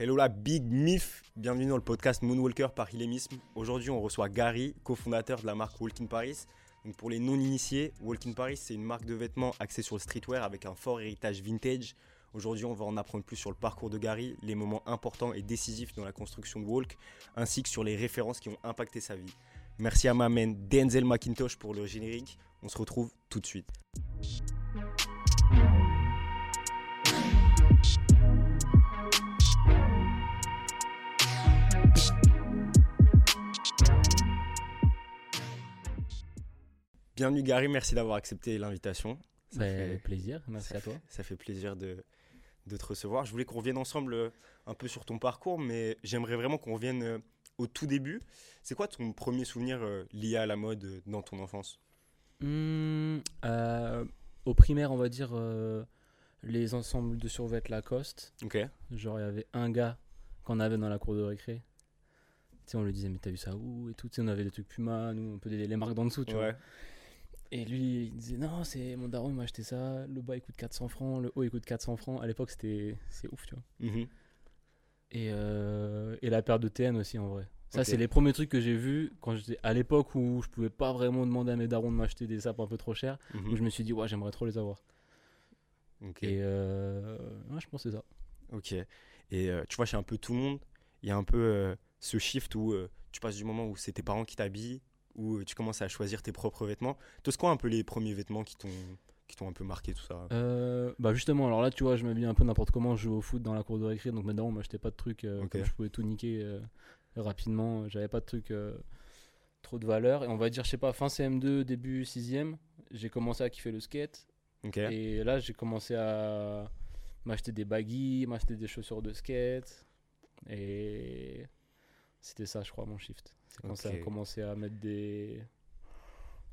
Hello la Big Mif, bienvenue dans le podcast Moonwalker par Ilemisme. Aujourd'hui on reçoit Gary, cofondateur de la marque Walk in Paris. Donc pour les non-initiés, Walk in Paris c'est une marque de vêtements axée sur le streetwear avec un fort héritage vintage. Aujourd'hui on va en apprendre plus sur le parcours de Gary, les moments importants et décisifs dans la construction de Walk, ainsi que sur les références qui ont impacté sa vie. Merci à ma main Denzel McIntosh pour le générique. On se retrouve tout de suite. Bienvenue Gary, merci d'avoir accepté l'invitation. Ça fait plaisir, merci ça à toi. Fait, ça fait plaisir de, de, te recevoir. Je voulais qu'on revienne ensemble euh, un peu sur ton parcours, mais j'aimerais vraiment qu'on revienne euh, au tout début. C'est quoi ton premier souvenir euh, lié à la mode dans ton enfance? Mmh, Au primaire, on va dire les ensembles de survêtements Lacoste. Ok. Genre, il y avait un gars qu'on avait dans la cour de récré. Tu sais, on lui disait, mais t'as vu ça où et tout. Tu sais, on avait des trucs Puma, nous, un peu des, les marques d'en dessous, tu ouais. vois. Et lui, il disait non, c'est mon daron, il m'a acheté ça. Le bas, il coûte 400 francs. Le haut, il coûte 400 francs. À l'époque, c'était c'est ouf, tu vois. Mhm. Et, euh, et la paire de TN aussi, en vrai. Ça, c'est les premiers trucs que j'ai vus quand j'étais à l'époque où je pouvais pas vraiment demander à mes darons de m'acheter des sapes un peu trop chers. Mhm. Où je me suis dit, ouais, j'aimerais trop les avoir. Et euh, ouais, je pense c'est ça. Ok. Et euh, tu vois, chez un peu tout le monde, il y a un peu euh, ce shift où tu passes du moment où c'est tes parents qui t'habillent où tu commences à choisir tes propres vêtements. Toi, c'est quoi un peu les premiers vêtements qui t'ont qui t'ont un peu marqué tout ça euh, Bah justement, alors là, tu vois, je m'habille un peu n'importe comment. Je joue au foot dans la cour de récré, donc maintenant, on m'achetait pas de trucs. Euh, je pouvais tout niquer euh, rapidement. J'avais pas de trucs euh, trop de valeur. Et on va dire, je sais pas, fin CM2, début 6ème, j'ai commencé à kiffer le skate. Et là, j'ai commencé à m'acheter des baggies, m'acheter des chaussures de skate. Et c'était ça, je crois, mon shift. C'est quand ça a commencé à mettre des,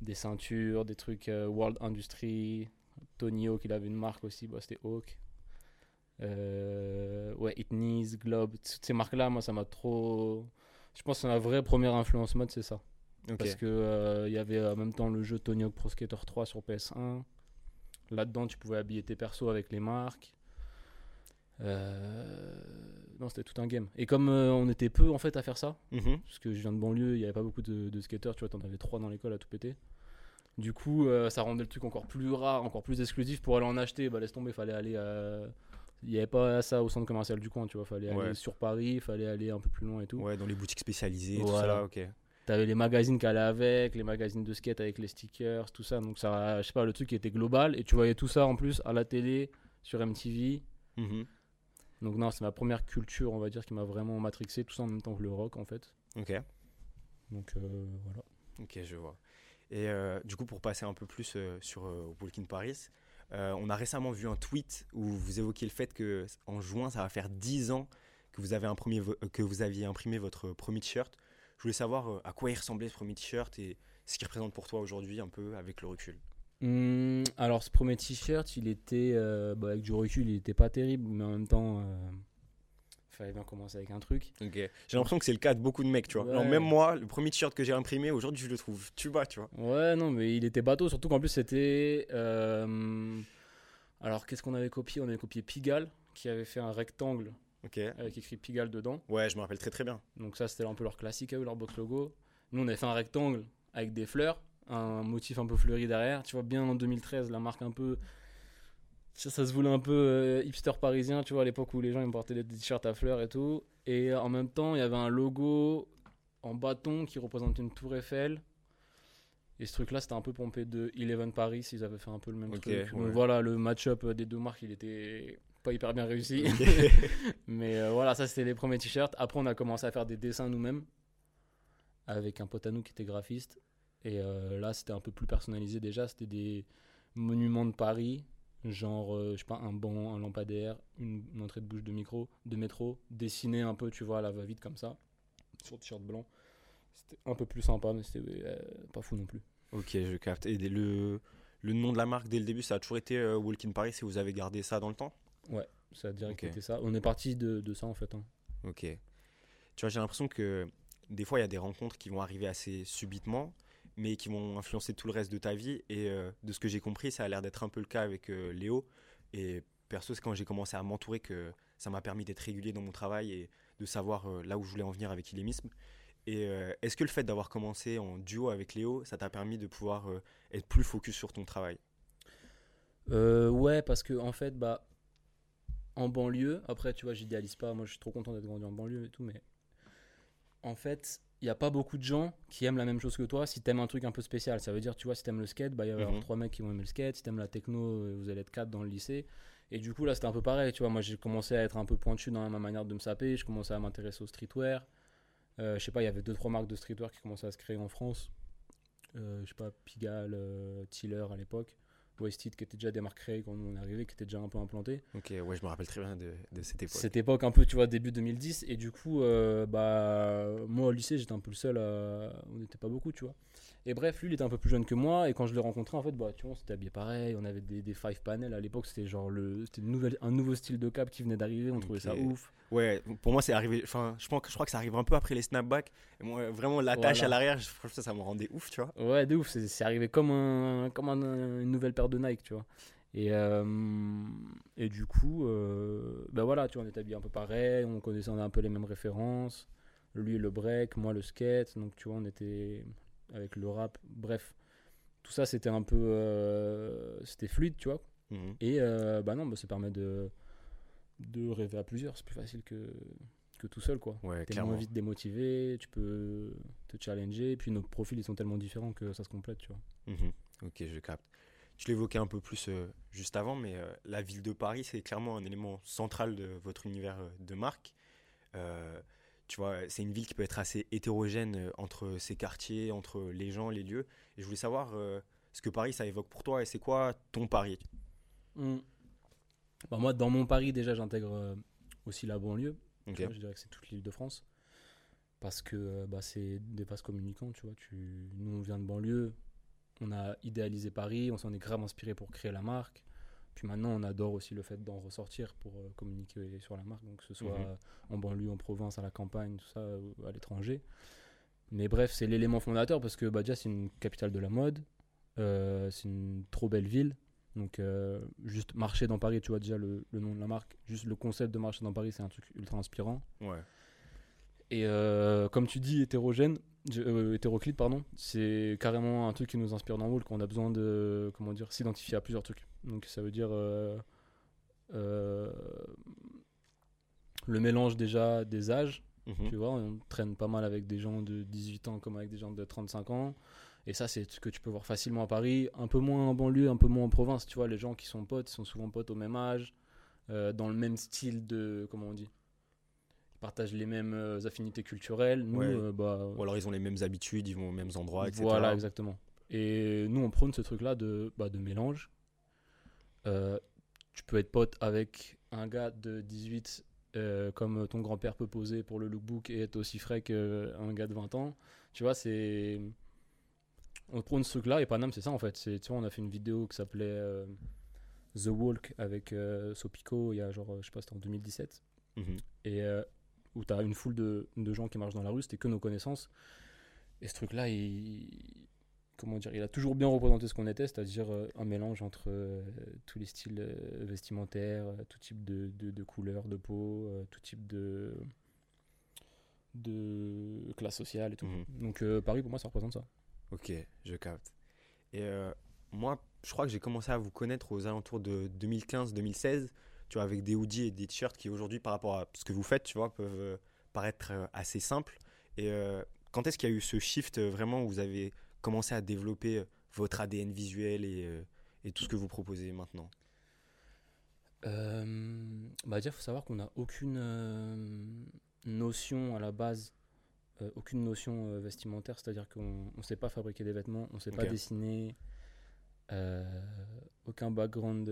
des ceintures, des trucs euh, World Industry. Tony Hawk, il avait une marque aussi, bah, c'était Hawk. Euh, ouais, It Globe, toutes ces marques-là, moi, ça m'a trop. Je pense que ma vraie première influence mode, c'est ça. Parce que euh, il y avait en même temps le jeu Tony Hawk Pro Skater 3 sur PS1. Là-dedans, tu pouvais habiller tes persos avec les marques. Euh, Non, c'était tout un game. Et comme euh, on était peu en fait à faire ça, Mhm. parce que je viens de banlieue, il n'y avait pas beaucoup de, de skateurs, tu vois, t'en avais trois dans l'école à tout péter. Du coup, euh, ça rendait le truc encore plus rare, encore plus exclusif. Pour aller en acheter, bah laisse tomber, fallait aller à. Il n'y avait pas ça au centre commercial du coin, tu vois, fallait Ouais. aller sur Paris, fallait aller un peu plus loin et tout. Ouais, dans les boutiques spécialisées, tout Voilà. ça. Ok. T'avais les magazines qui allaient avec, les magazines de skate avec les stickers, tout ça. Donc ça, je sais pas, le truc était global. Et tu voyais tout ça en plus à la télé, sur MTV. Mhm. Donc non, c'est ma première culture, on va dire, qui m'a vraiment matrixé. Tout ça en même temps que le rock, en fait. Ok. Donc euh, voilà. Ok, je vois. Et euh, du coup, pour passer un peu plus euh, sur euh, Walk in Paris, on a récemment vu un tweet où vous évoquiez le fait que en juin, ça va faire 10 ans que vous, avez imprimé que vous aviez imprimé votre premier t-shirt. Je voulais savoir à quoi il ressemblait ce premier t-shirt et ce qu'il représente pour toi aujourd'hui, un peu avec le recul. Hum, alors ce premier t-shirt, il était, euh, bah, avec du recul, il était pas terrible, mais en même temps, euh, fallait bien commencer avec un truc. Ok. J'ai l'impression que c'est le cas de beaucoup de mecs, tu vois. Ouais. Alors, même moi, le premier t-shirt que j'ai imprimé, aujourd'hui, je le trouve tuba, tu vois. Ouais, non, mais il était bateau, surtout qu'en plus c'était. euh, Alors qu'est-ce qu'on avait copié? On avait copié Pigalle, qui avait fait un rectangle Ok. avec écrit Pigalle dedans. Ouais, je me rappelle très très bien. Donc ça, c'était un peu leur classique eux, leur box logo. Nous, on avait fait un rectangle avec des fleurs, un motif un peu fleuri derrière. Tu vois bien en 2013, la marque un peu... Ça, ça se voulait un peu euh, hipster parisien, tu vois, à l'époque où les gens ils portaient des t-shirts à fleurs et tout. Et en même temps, il y avait un logo en bâton qui représentait une tour Eiffel. Et ce truc-là, c'était un peu pompé de Eleven Paris, ils avaient fait un peu le même truc. ouais. Donc voilà, le match-up des deux marques, il était pas hyper bien réussi. Mais euh, voilà, ça c'était les premiers t-shirts. Après, on a commencé à faire des dessins nous-mêmes avec un pote à nous qui était graphiste. Et euh, là, c'était un peu plus personnalisé déjà. C'était des monuments de Paris, genre, euh, je sais pas, un banc, un lampadaire, une, une entrée de bouche de micro, de métro, dessiné un peu, tu vois, à la va-vite comme ça, sur t-shirt blanc. C'était un peu plus sympa, mais c'était euh, pas fou non plus. Ok, je capte. Et le, le nom de la marque dès le début, ça a toujours été euh, Walk in Paris et vous avez gardé ça dans le temps? Ça a direct Ok. été ça. On est parti de, de ça en fait. hein. Ok. Tu vois, j'ai l'impression que des fois, il y a des rencontres qui vont arriver assez subitement, mais qui vont influencer tout le reste de ta vie. Et euh, de ce que j'ai compris, ça a l'air d'être un peu le cas avec euh, Léo. Et perso, c'est quand j'ai commencé à m'entourer que ça m'a permis d'être régulier dans mon travail et de savoir euh, là où je voulais en venir avec Ilémisme. Et est-ce que le fait d'avoir commencé en duo avec Léo, ça t'a permis de pouvoir être plus focus sur ton travail? Ouais, parce que en fait, bah, en banlieue, après, tu vois, j'idéalise pas. Moi, je suis trop content d'être grandi en banlieue et tout, mais en fait, il n'y a pas beaucoup de gens qui aiment la même chose que toi si t'aimes un truc un peu spécial. Ça veut dire, tu vois, si t'aimes le skate, bah, il y va y avoir Mhm. trois mecs qui vont aimer le skate. Si t'aimes la techno, euh, vous allez être quatre dans le lycée. Et du coup, là, c'était un peu pareil. Tu vois, moi, j'ai commencé à être un peu pointu dans ma manière de me saper. Je commençais à m'intéresser au streetwear. Euh, je sais pas, il y avait deux, trois marques de streetwear qui commençaient à se créer en France. Euh, je sais pas, Pigalle, euh, Tiller à l'époque. Wasted qui étaient déjà des marques créées quand nous on est arrivé, qui étaient déjà un peu implantées. Ok, ouais, je me rappelle très bien de, de cette époque. Cette époque un peu, tu vois, début 2010. Et du coup, euh, bah, moi au lycée, j'étais un peu le seul à... On n'était pas beaucoup, tu vois. Et bref, lui, il était un peu plus jeune que moi. Et quand je l'ai rencontré, en fait, bah, tu vois, on s'était habillé pareil. On avait des, des five panels. À l'époque, c'était genre le... c'était une nouvelle... un nouveau style de cap qui venait d'arriver. On trouvait ça ouf. Ouais, pour moi, c'est arrivé. Enfin, je, pense, que- je crois que ça arrive un peu après les snapbacks. Et moi, vraiment, l'attache Voilà. à l'arrière, je ça, ça me rendait ouf, tu vois. Ouais, de ouf. C'est c'est arrivé comme, un, comme un- une nouvelle paire de Nike, tu vois. Et, euh, et du coup, euh, bah voilà, tu vois, on était habillés un peu pareil. On connaissait on a un peu les mêmes références. Lui, le break, moi, le skate. Donc, tu vois, on était avec le rap. Bref, tout ça, c'était un peu. euh, c'était fluide, tu vois. Mhm. Et euh, bah non, bah, ça permet de, de rêver à plusieurs. C'est plus facile que, que tout seul, quoi. Ouais, T'es clairement. moins vite démotivé, tu peux te challenger. Et puis nos profils, ils sont tellement différents que ça se complète, tu vois. Mhm. Ok, je capte. Tu l'évoquais un peu plus euh, juste avant, mais euh, la ville de Paris, c'est clairement un élément central de votre univers euh, de marque. Tu vois, c'est une ville qui peut être assez hétérogène euh, entre ses quartiers, entre les gens, les lieux. Et je voulais savoir euh, ce que Paris, ça évoque pour toi et c'est quoi ton Paris Mm. Bah, moi, dans mon Paris, déjà, j'intègre euh, aussi la banlieue. Vois, je dirais que c'est toute l'île de France. Parce que bah, c'est des vases communicants, tu vois. Tu... Nous, on vient de banlieue. On a idéalisé Paris, on s'en est grave inspiré pour créer la marque. Puis maintenant, on adore aussi le fait d'en ressortir pour euh, communiquer sur la marque, donc que ce soit Mhm. euh, en banlieue, en province, à la campagne, tout ça, à l'étranger. Mais bref, c'est l'élément fondateur parce que déjà, c'est une capitale de la mode. Euh, c'est une trop belle ville. Donc, euh, juste marcher dans Paris, tu vois déjà le, le nom de la marque. Juste le concept de marcher dans Paris, c'est un truc ultra inspirant. Ouais. Et euh, comme tu dis, hétérogène, euh, hétéroclite, pardon, c'est carrément un truc qui nous inspire dans Wool quand on a besoin de, comment dire, s'identifier à plusieurs trucs. Donc ça veut dire euh, euh, le mélange déjà des âges. Mhm. Tu vois, on traîne pas mal avec des gens de 18 ans comme avec des gens de 35 ans. Et ça, c'est ce que tu peux voir facilement à Paris. Un peu moins en banlieue, un peu moins en province. Tu vois, les gens qui sont potes, ils sont souvent potes au même âge, euh, dans le même style de. Comment on dit Ils partagent les mêmes euh, affinités culturelles. Nous, Ouais. euh, bah. Ou alors ils ont les mêmes habitudes, ils vont aux mêmes endroits, etc. Voilà, exactement. Et nous, on prône ce truc-là de, bah, de mélange. Euh, tu peux être pote avec un gars de 18, euh, comme ton grand-père peut poser pour le lookbook et être aussi frais qu'un gars de 20 ans. Tu vois, c'est. On prône ce truc-là, et Paname, c'est ça en fait. Tu vois, on a fait une vidéo qui s'appelait euh, The Walk avec Sopico, il y a genre, je sais pas, c'était en 2017 Mhm. et où tu as une foule de, de gens qui marchent dans la rue, c'était que nos connaissances. Et ce truc-là, il, comment dire, il a toujours bien représenté ce qu'on était, c'est-à-dire euh, un mélange entre euh, tous les styles euh, vestimentaires, tout type de, de, de couleurs de peau, tout type de, de classe sociale et tout. Mhm. Donc euh, Paris, pour moi, ça représente ça. Ok, je capte. Et euh, moi, je crois que j'ai commencé à vous connaître aux alentours de 2015-2016, tu vois, avec des hoodies et des t-shirts qui aujourd'hui, par rapport à ce que vous faites, tu vois, peuvent paraître assez simples. Et euh, quand est-ce qu'il y a eu ce shift vraiment où vous avez commencé à développer euh, votre ADN visuel et, euh, et tout ce que vous proposez maintenant? Euh, bah déjà, faut savoir qu'on n'a aucune euh, notion à la base, euh, aucune notion vestimentaire, c'est-à-dire qu'on ne sait pas fabriquer des vêtements, on ne sait pas dessiner, aucun background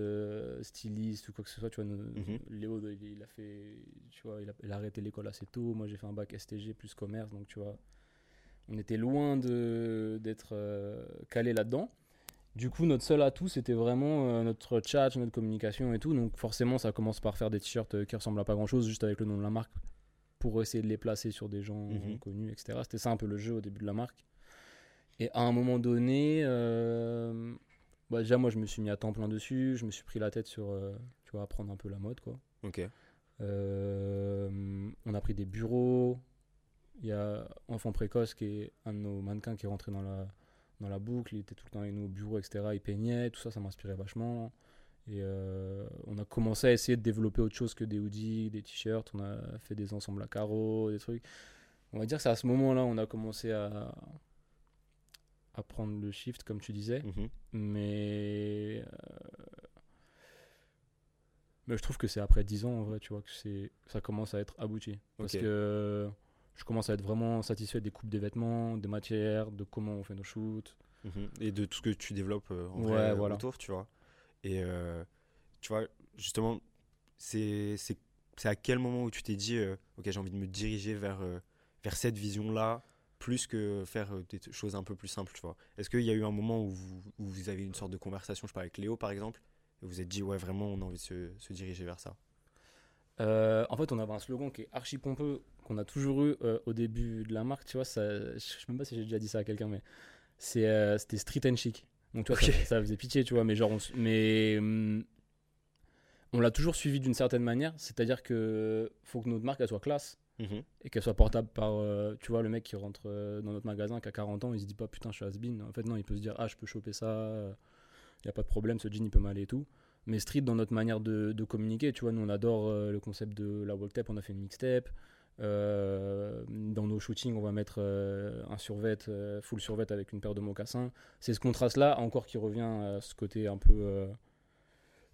styliste ou quoi que ce soit. Tu vois, nous- Mhm. Léo, il, il a fait, tu vois, il a, il a arrêté l'école assez tôt. Moi, j'ai fait un bac STG plus commerce, donc tu vois, on était loin d'être euh, calé là-dedans. Du coup, notre seul atout, c'était vraiment euh, notre chat, notre communication et tout. Donc, forcément, ça commence par faire des t-shirts euh, qui ressemblent à pas grand-chose, juste avec le nom de la marque, pour essayer de les placer sur des gens Mhm. connus, etc. C'était ça un peu le jeu au début de la marque. Et à un moment donné, euh, bah, déjà, moi, je me suis mis à temps plein dessus. Je me suis pris la tête sur euh, tu vois, apprendre un peu la mode, quoi. Ok. Euh, on a pris des bureaux. Il y a Enfant Précoce qui est un de nos mannequins qui est rentré dans la, dans la boucle. Il était tout le temps avec nous au bureau, etc. Il peignait. Tout ça, ça m'inspirait vachement. Et euh, on a commencé à essayer de développer autre chose que des hoodies, des t-shirts. On a fait des ensembles à carreaux, des trucs. On va dire que c'est à ce moment-là on a commencé à, à prendre le shift, comme tu disais. Mhm. Mais, euh, mais je trouve que c'est après 10 ans, en vrai, tu vois, que ça commence à être abouti. Parce que je commence à être vraiment satisfait des coupes des vêtements, des matières, de comment on fait nos shoots. Mhm. Et de tout ce que tu développes euh, en Ouais, vrai, euh, voilà. autour, tu vois. Et euh, tu vois, justement, c'est à quel moment où tu t'es dit, euh, ok, j'ai envie de me diriger vers, vers cette vision-là, plus que faire des choses un peu plus simples, tu vois. Est-ce qu'il y a eu un moment où vous, où vous avez eu une sorte de conversation, je pas, avec Léo par exemple, et vous vous êtes dit, ouais, vraiment, on a envie de se, se diriger vers ça? En fait, on avait un slogan qui est archi pompeux, qu'on a toujours eu euh, au début de la marque, tu vois. Ça, je sais même pas si j'ai déjà dit ça à quelqu'un, mais c'est, euh, c'était street and chic. Donc, tu vois, Ok. ça, ça faisait pitié, tu vois, mais genre, on, mais hum, on l'a toujours suivi d'une certaine manière, c'est-à-dire que faut que notre marque elle soit classe Mhm. et qu'elle soit portable par, euh, tu vois, le mec qui rentre euh, dans notre magasin qui a 40 ans, il se dit pas putain, je suis has-been. En fait, non, il peut se dire, ah, je peux choper ça, il n'y a pas de problème, ce jean il peut m'aller et tout. Mais street dans notre manière de, de communiquer, tu vois, nous on adore le concept de la walk tape, on a fait une mixtape. Euh, dans nos shootings, on va mettre euh, un survêt, euh, full survêt avec une paire de mocassins. C'est ce contraste-là, encore qui revient à ce côté un peu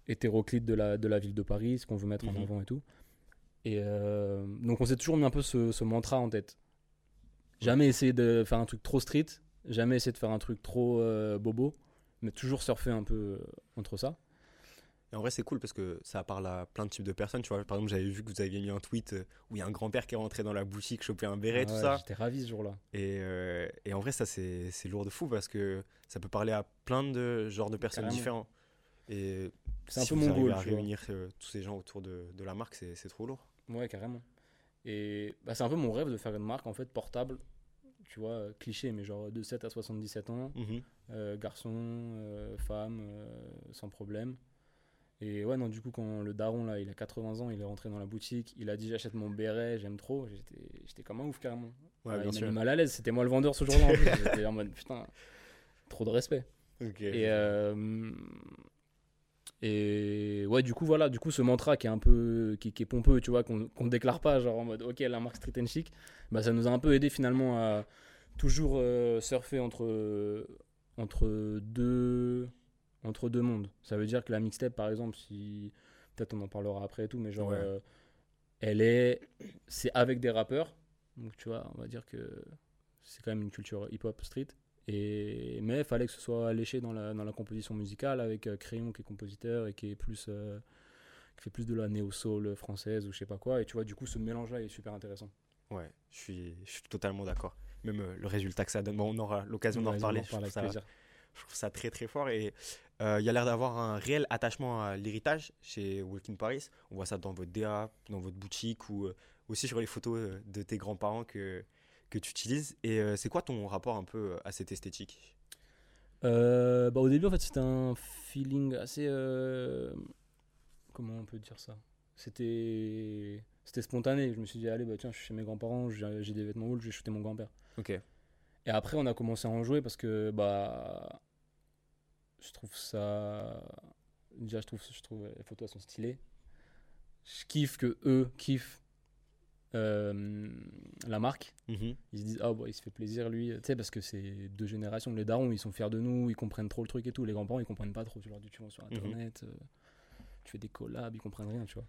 hétéroclite de la, de la ville de Paris, ce qu'on veut mettre Mhm. en avant et tout. Et donc on s'est toujours mis un peu ce, ce mantra en tête. Jamais essayer de faire un truc trop street, jamais essayer de faire un truc trop bobo, mais toujours surfer un peu entre ça. Et en vrai, c'est cool parce que ça parle à plein de types de personnes. Tu vois, par exemple, j'avais vu que vous aviez mis un tweet euh, où il y a un grand-père qui est rentré dans la boutique, choper un béret, Ah tout ouais, ça. J'étais ravi ce jour-là. Et, euh, et en vrai, ça, c'est lourd de fou parce que ça peut parler à plein de genres de personnes Carrément. différents. Et C'est un si peu vous mon goal, à tu vois. réunir euh, tous ces gens autour de, de la marque, c'est trop lourd. Ouais, carrément. Et bah, c'est un peu mon rêve de faire une marque en fait portable, tu vois, cliché, mais genre de 7 à 77 ans, Mhm. euh, garçon, euh, femme, sans problème. Et ouais, non, du coup, quand le daron, là, il a 80 ans, il est rentré dans la boutique, il a dit j'achète mon béret, j'aime trop, j'étais comme un ouf carrément. Ouais, bien il sûr. mal à l'aise, c'était moi le vendeur ce jour-là. J'étais en mode putain, trop de respect. Et, euh, et ouais, du coup, voilà, du coup, ce mantra qui est un peu, qui, qui est pompeux, tu vois, qu'on qu'on déclare pas, genre en mode, ok, la marque street and chic, bah, ça nous a un peu aidé finalement à toujours euh, surfer entre, entre deux, entre deux mondes. Ça veut dire que la mixtape, par exemple, si, peut-être on en parlera après et tout, mais genre, Ouais. euh, elle est, c'est avec des rappeurs, donc tu vois, on va dire que c'est quand même une culture hip-hop street. Et, mais il fallait que ce soit léché dans la, dans la composition musicale avec euh, Crayon qui est compositeur et qui est plus euh, qui fait plus de la néo-soul française ou je sais pas quoi et tu vois du coup ce mélange là est super intéressant Ouais, je suis, je suis totalement d'accord. Même euh, le résultat que ça donne, bon, on aura l'occasion d'en reparler. Je trouve, ça, plaisir. Je trouve ça très très fort. Et euh, il y a l'air d'avoir un réel attachement à l'héritage chez Walking Paris. On voit ça dans votre DA, dans votre boutique ou euh, aussi sur les photos euh, de tes grands-parents que, que tu utilises. Et euh, c'est quoi ton rapport un peu à cette esthétique? Bah, au début en fait c'était un feeling assez comment on peut dire ça? C'était c'était spontané je me suis dit allez bah tiens je suis chez mes grands-parents j'ai des vêtements old je vais shooter mon grand-père Ok. Et après, on a commencé à en jouer parce que bah, je trouve ça. Déjà, je trouve, je trouve les photos elles sont stylées. Je kiffe que eux kiffent euh, la marque. Mhm. Ils se disent ah bah, il se fait plaisir lui, tu sais parce que c'est deux générations. Les darons ils sont fiers de nous, ils comprennent trop le truc et tout. Les grands-parents ils comprennent pas trop. Tu leur dis tu vas sur Mhm. internet, euh, tu fais des collabs, ils comprennent rien, tu vois.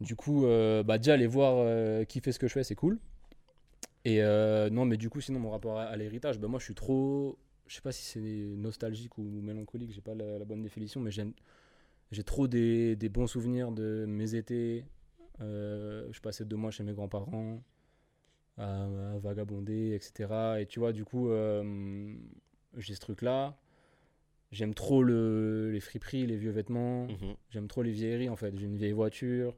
Du coup, euh, bah déjà aller voir kiffer ce que je fais, c'est cool. Et euh, non, mais du coup, sinon, mon rapport à, à l'héritage, bah, moi, je suis trop. Je sais pas si c'est nostalgique ou mélancolique, j'ai pas la, la bonne définition, mais. J'ai trop des, des bons souvenirs de mes étés. Euh, je passais deux mois chez mes grands-parents à, à vagabonder, etc. Et tu vois, du coup, euh, j'ai ce truc-là. J'aime trop le, les friperies, les vieux vêtements. Mhm. J'aime trop les vieilleries en fait. J'ai une vieille voiture.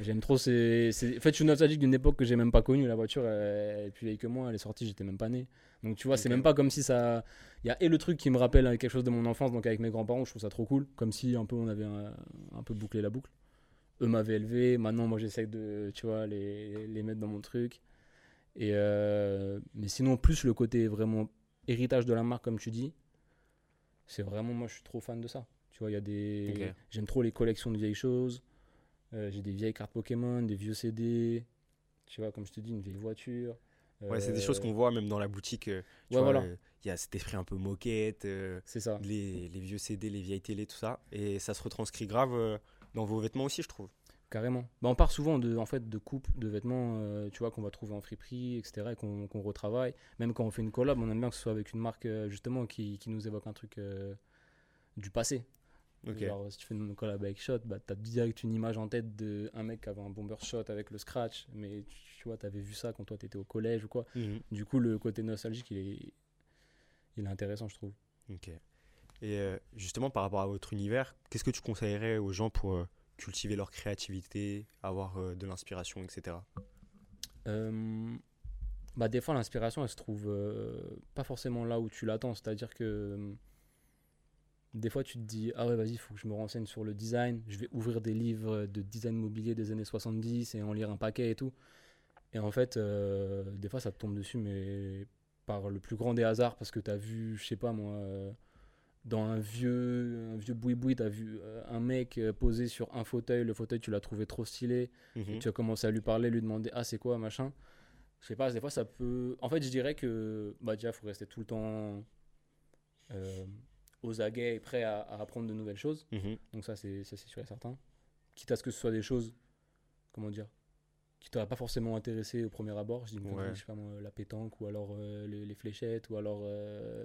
J'aime trop. C'est, c'est- En fait, je suis nostalgique d'une époque que j'ai même pas connue. La voiture, elle est plus vieille que moi. Elle est sortie, j'étais même pas né. Donc, tu vois, c'est même pas comme si ça. Il y a et le truc qui me rappelle quelque chose de mon enfance, donc avec mes grands-parents, je trouve ça trop cool. Comme si un peu on avait un, un peu bouclé la boucle. Eux m'avaient élevé. Maintenant, moi, j'essaie de, tu vois, les, les mettre dans mon truc. Et euh, mais sinon, plus le côté vraiment héritage de la marque, comme tu dis, c'est vraiment, moi, je suis trop fan de ça. Tu vois, il y a des. J'aime trop les collections de vieilles choses. Euh, j'ai des vieilles cartes Pokémon, des vieux CD. Tu vois, comme je te dis, une vieille voiture. Ouais, c'est des Euh, choses qu'on voit même dans la boutique. euh, Ouais, voilà. Il y a cet esprit un peu moquette, C'est ça. les, les vieux CD, les vieilles télé, tout ça. Et ça se retranscrit grave dans vos vêtements aussi, je trouve. Carrément. Bah, on part souvent de, en fait, de coupes de vêtements, euh, tu vois, qu'on va trouver en friperie, etc., et qu'on retravaille. Même quand on fait une collab, on aime bien que ce soit avec une marque, euh, justement, qui, qui nous évoque un truc euh, du passé. Ok. Genre, si tu fais une collab avec Shot, bah, t'as direct une image en tête d'un mec qui avait un bomber shot avec le scratch, mais tu, tu vois, t'avais vu ça quand toi t'étais au collège ou quoi. Mhm. Du coup, le côté nostalgique, il est, il est intéressant, je trouve. Ok. Et euh, justement, par rapport à votre univers, qu'est-ce que tu conseillerais aux gens pour euh, cultiver leur créativité, avoir euh, de l'inspiration, etc. Bah, des fois, l'inspiration, elle se trouve pas forcément là où tu l'attends. C'est-à-dire que des fois, tu te dis Ah ouais, vas-y, il faut que je me renseigne sur le design. Je vais ouvrir des livres de design mobilier des années 70 et en lire un paquet et tout. Et en fait, euh, des fois, ça te tombe dessus, mais par le plus grand des hasards, parce que tu as vu, je sais pas moi. euh, dans un vieux, un vieux boui-boui, tu as vu euh, un mec posé sur un fauteuil. Le fauteuil, tu l'as trouvé trop stylé. Mhm. Tu as commencé à lui parler, lui demander Ah, c'est quoi, machin. Je sais pas, des fois ça peut. En fait, je dirais que bah, déjà, il faut rester tout le temps aux aguets et prêt à, à apprendre de nouvelles choses. Mhm. Donc, ça, c'est sûr et certain. Quitte à ce que ce soit des choses, comment dire, qui t'auraient pas forcément intéressé au premier abord. Je dis, Ouais. je sais pas moi, la pétanque ou alors euh, les, les fléchettes ou alors. euh,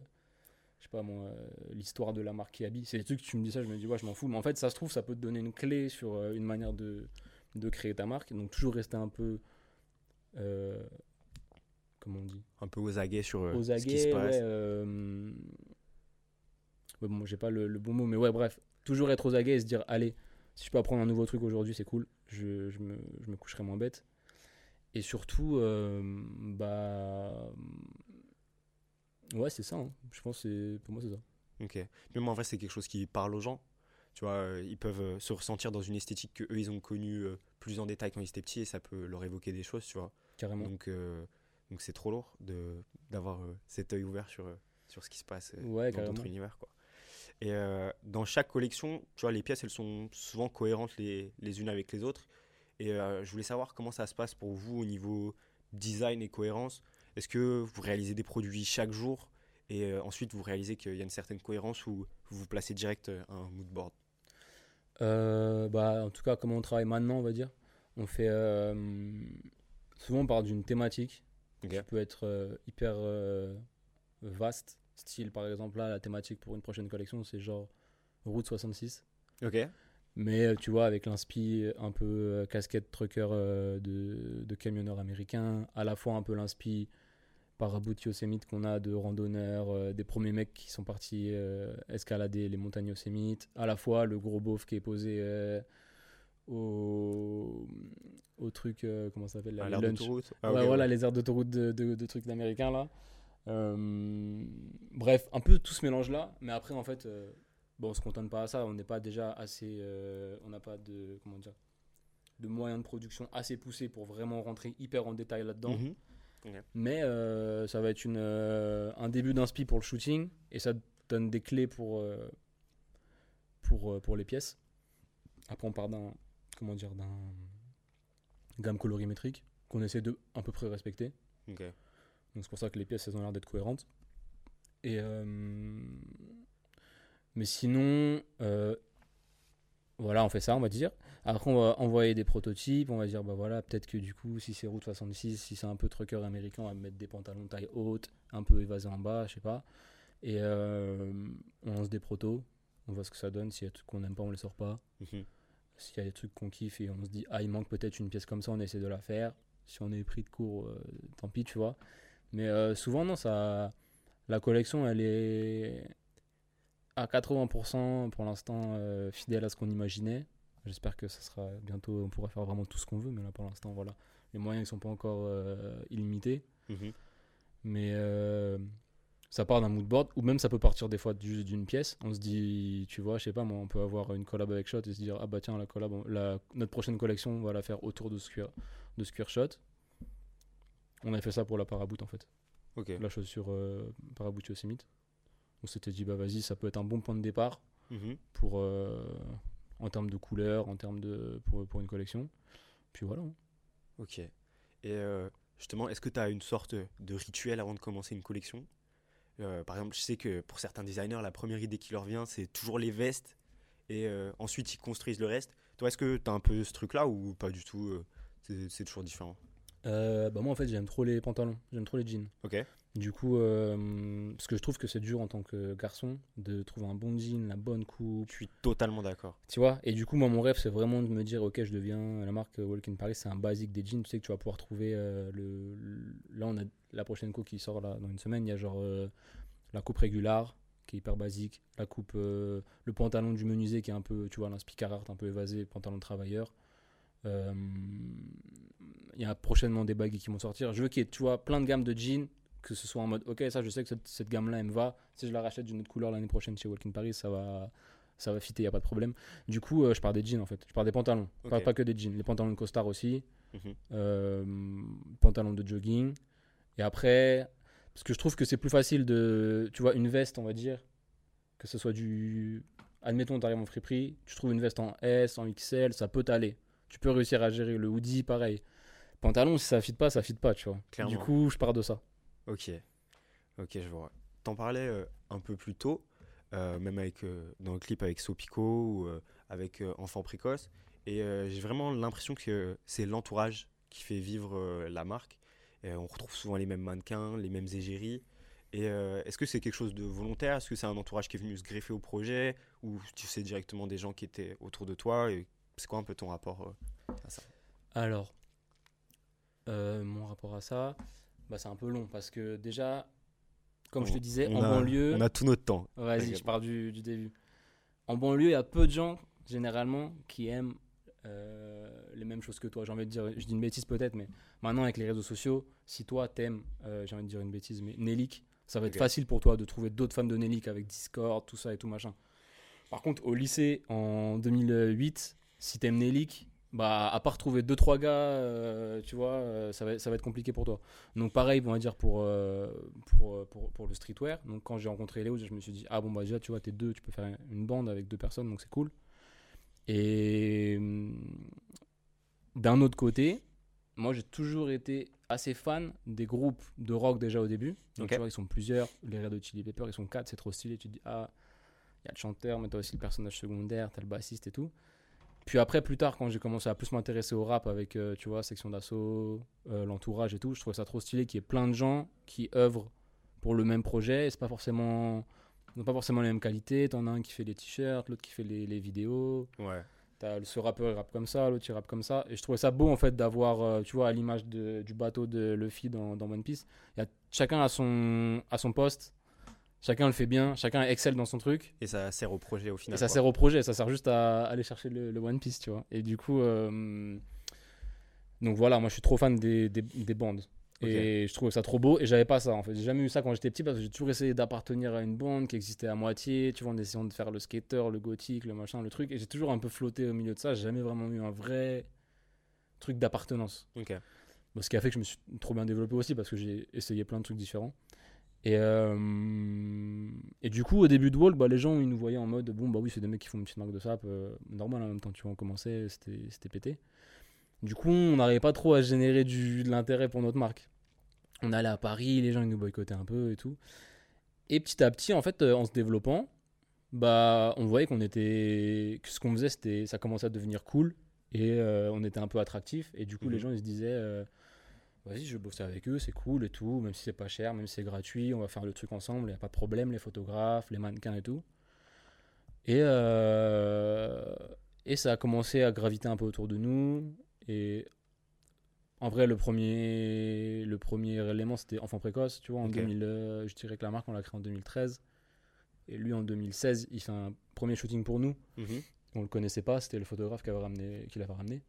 je sais pas moi, euh, l'histoire de la marque qui habille. C'est des trucs, tu me dis ça, je me dis, ouais, je m'en fous. Mais en fait, ça se trouve, ça peut te donner une clé sur une manière de, de créer ta marque. Donc, toujours rester un peu. comment on dit Un peu aux aguets sur ce qui se passe. ouais. euh, ouais, bon, j'ai pas le, le bon mot, mais ouais, bref. Toujours être aux aguets et se dire, allez, si je peux apprendre un nouveau truc aujourd'hui, c'est cool. Je, je, me, je me coucherai moins bête. Et surtout, euh, bah. Ouais, c'est ça. hein. Je pense que pour moi, c'est ça. Ok. Mais moi, en vrai, c'est quelque chose qui parle aux gens. Tu vois, euh, ils peuvent euh, se ressentir dans une esthétique que eux ils ont connue plus en détail quand ils étaient petits et ça peut leur évoquer des choses, tu vois. Carrément. Donc, euh, donc c'est trop lourd de d'avoir euh, cet œil ouvert sur, sur ce qui se passe Ouais, dans d'autres univers, quoi. Et euh, dans chaque collection, tu vois, les pièces, elles sont souvent cohérentes les, les unes avec les autres. Et euh, je voulais savoir comment ça se passe pour vous au niveau design et cohérence. Est-ce que vous réalisez des produits chaque jour et euh, ensuite vous réalisez qu'il y a une certaine cohérence ou vous vous placez direct un mood board? Bah, en tout cas, comment on travaille maintenant, on va dire. On fait. souvent, on part d'une thématique Ok. qui peut être hyper vaste. Style, par exemple, là, la thématique pour une prochaine collection, c'est genre Route 66. Ok. Mais euh, tu vois, avec l'inspi un peu euh, casquette trucker euh, de, de camionneurs américains, à la fois un peu l'inspi par bout de Yosemite qu'on a de randonneurs, euh, des premiers mecs qui sont partis euh, escalader les montagnes Yosemite, à la fois le gros beauf qui est posé euh, au, au truc, euh, comment ça s'appelle l'air lunch. d'autoroute Ah, ouais, voilà, ouais. les aires d'autoroute de, de, de trucs d'américains là. Euh, bref, un peu tout ce mélange là, mais après en fait, euh, bon, on se contente pas à ça, on n'est pas déjà assez, euh, on n'a pas de, comment dire, de moyens de production assez poussés pour vraiment rentrer hyper en détail là-dedans. Mhm. Mais euh, ça va être une, euh, un début d'inspi pour le shooting et ça donne des clés pour, euh, pour, euh, pour les pièces. Après, on part d'un, comment dire, d'un gamme colorimétrique qu'on essaie de à peu près respecter. Ok. Donc c'est pour ça que les pièces, elles ont l'air d'être cohérentes. Et euh, mais sinon, euh, voilà, on fait ça, on va dire. Après, on va envoyer des prototypes. On va dire, bah voilà, peut-être que du coup, si c'est Route 66, si c'est un peu trucker américain, on va mettre des pantalons de taille haute, un peu évasés en bas, je sais pas. Et euh, on lance des protos. On voit ce que ça donne. S'il y a des trucs qu'on n'aime pas, on les sort pas. Mhm. S'il y a des trucs qu'on kiffe et on se dit, ah, il manque peut-être une pièce comme ça, on essaie de la faire. Si on est pris de court, euh, tant pis, tu vois. Mais euh, souvent, non, ça, la collection, elle est à 80% pour l'instant euh, fidèle à ce qu'on imaginait. J'espère que ça sera bientôt, on pourra faire vraiment tout ce qu'on veut, mais là pour l'instant, voilà. Les moyens ne sont pas encore euh, illimités. Mhm. Mais ça part d'un moodboard, ou même ça peut partir des fois juste d'une pièce. On se dit, tu vois, je sais pas, moi, on peut avoir une collab avec Shot et se dire, ah bah tiens, la collab, on- la, notre prochaine collection, on va la faire autour de Square, de Shot. On a fait ça pour la Paraboot en fait, Ok. la chaussure euh, Paraboot Yosemite. On s'était dit, bah vas-y, ça peut être un bon point de départ Mhm. pour, euh, en termes de couleur, en termes de, pour, pour une collection. Puis voilà. hein. Ok. Et euh, justement, est-ce que tu as une sorte de rituel avant de commencer une collection? Euh, Par exemple, je sais que pour certains designers, la première idée qui leur vient, c'est toujours les vestes. Et ensuite, ils construisent le reste. Toi, est-ce que tu as un peu ce truc-là ou pas du tout C'est toujours différent? Euh, bah moi en fait j'aime trop les pantalons, j'aime trop les jeans. Ok. Du coup, euh, parce que je trouve que c'est dur en tant que garçon de trouver un bon jean, la bonne coupe, Je suis totalement d'accord. tu vois? Et du coup, moi, mon rêve, c'est vraiment de me dire, ok, je deviens la marque Walk in Paris, c'est un basique des jeans. Tu sais que tu vas pouvoir trouver euh, le, Là, on a la prochaine coupe qui sort là, dans une semaine. Il y a genre euh, la coupe régulière qui est hyper basique, la coupe, le pantalon du menuisier qui est un peu, tu vois, l'inspire art un peu évasé, pantalon de travailleur. Euh, Il y a prochainement des bagues qui vont sortir. Je veux qu'il y ait, tu vois, plein de gammes de jeans que ce soit en mode ok ça je sais que cette, cette gamme là elle me va. Si je la rachète d'une autre couleur l'année prochaine chez Walk in Paris ça va ça va fitter y a pas de problème. Du coup euh, je pars des jeans en fait. Je pars des pantalons. Pas, Ok. pas que des jeans. Les pantalons de costard aussi. Mhm. euh, pantalons de jogging. Et après parce que je trouve que c'est plus facile de tu vois une veste on va dire que ce soit du admettons tu arrives en friperie tu trouves une veste en S en XL ça peut t'aller. Tu peux réussir à gérer le hoodie pareil pantalon si ça fit pas ça fit pas tu vois Clairement. du coup je pars de ça Ok. Ok, je vois. T'en parlais euh, un peu plus tôt, euh, même avec, euh, dans le clip avec Sopico ou avec Enfant Précoce. Et j'ai vraiment l'impression que c'est l'entourage qui fait vivre la marque. Et on retrouve souvent les mêmes mannequins, les mêmes égéries. Et est-ce que c'est quelque chose de volontaire? Est-ce que c'est un entourage qui est venu se greffer au projet? Ou tu sais directement des gens qui étaient autour de toi? Et c'est quoi un peu ton rapport à ça? Alors, euh, mon rapport à ça, bah, c'est un peu long parce que déjà, comme je te disais, en a- banlieue, On a tout notre temps. vas-y, je pars du, du début. En banlieue, il y a peu de gens, généralement, qui aiment euh, les mêmes choses que toi. J'ai envie de dire, je dis une bêtise peut-être, mais maintenant avec les réseaux sociaux, si toi t'aimes, euh, j'ai envie de dire une bêtise, mais Nelik, ça va être facile pour toi de trouver d'autres fans de Nelik avec Discord, tout ça et tout machin. Par contre, au lycée, en 2008, si t'aimes Nelik, bah, à part trouver 2-3 gars, euh, tu vois, euh, ça, va, ça va être compliqué pour toi. Donc, pareil, on va dire pour, euh, pour, pour, pour le streetwear. Donc, quand j'ai rencontré Léo, je me suis dit, ah bon, bah, déjà, tu vois, t'es deux, tu peux faire une bande avec deux personnes, donc c'est cool. Et hum, d'un autre côté, moi, j'ai toujours été assez fan des groupes de rock déjà au début. Donc, Ok. tu vois, ils sont plusieurs. Les Red Hot Chili Peppers, ils sont quatre, c'est trop stylé. Tu te dis, ah, il y a le chanteur, mais t'as aussi le personnage secondaire, t'as le bassiste et tout. Puis après, plus tard, quand j'ai commencé à plus m'intéresser au rap avec, euh, tu vois, section d'assaut, euh, l'entourage et tout, je trouvais ça trop stylé qu'il y ait plein de gens qui œuvrent pour le même projet. Et c'est pas forcément, ils n'ont pas forcément les mêmes qualités. T'en as un qui fait les t-shirts, l'autre qui fait les, les vidéos. Ouais. T'as ce rappeur il rappe comme ça, l'autre il rappe comme ça. Et je trouvais ça beau en fait d'avoir, euh, tu vois, à l'image du bateau de Luffy dans, dans One Piece. Y a, chacun à son, à son poste, chacun le fait bien, chacun excelle dans son truc. Et ça sert au projet au Et final. ça quoi. sert au projet, ça sert juste à aller chercher le, le One Piece, tu vois. Et du coup, euh, donc voilà, moi je suis trop fan des, des, des bandes. Et je trouvais ça trop beau. Et j'avais pas ça en fait. J'ai jamais eu ça quand j'étais petit parce que j'ai toujours essayé d'appartenir à une bande qui existait à moitié. Tu vois, en essayant de faire le skater, le gothique, le machin, le truc. Et j'ai toujours un peu flotté au milieu de ça. J'ai jamais vraiment eu un vrai truc d'appartenance. Ok. Bon, ce qui a fait que je me suis trop bien développé aussi parce que j'ai essayé plein de trucs différents. Et, euh, et du coup, au début de Walk, bah, les gens ils nous voyaient en mode bon, bah oui, c'est des mecs qui font une petite marque de sap, euh, normal en même temps, tu vois, on commençait, c'était pété. Du coup, on n'arrivait pas trop à générer du, de l'intérêt pour notre marque. On allait à Paris, les gens ils nous boycottaient un peu et tout. Et petit à petit, en fait, euh, en se développant, bah, on voyait qu'on était, que ce qu'on faisait, c'était, ça commençait à devenir cool et euh, on était un peu attractif. Et du coup, Mhm. les gens ils se disaient, vas-y, je vais bosser avec eux, c'est cool et tout, même si c'est pas cher, même si c'est gratuit, on va faire le truc ensemble, il n'y a pas de problème, les photographes, les mannequins et tout. Et, euh, et ça a commencé à graviter un peu autour de nous. Et en vrai, le premier, le premier élément, c'était Enfant Précoce. Tu vois, en Ok. 2000, euh, je dirais que la marque, on l'a créée en 2013. Et lui, en 2016, il fait un premier shooting pour nous. Mhm. On le connaissait pas, c'était le photographe qui, avait ramené, qui l'avait ramené.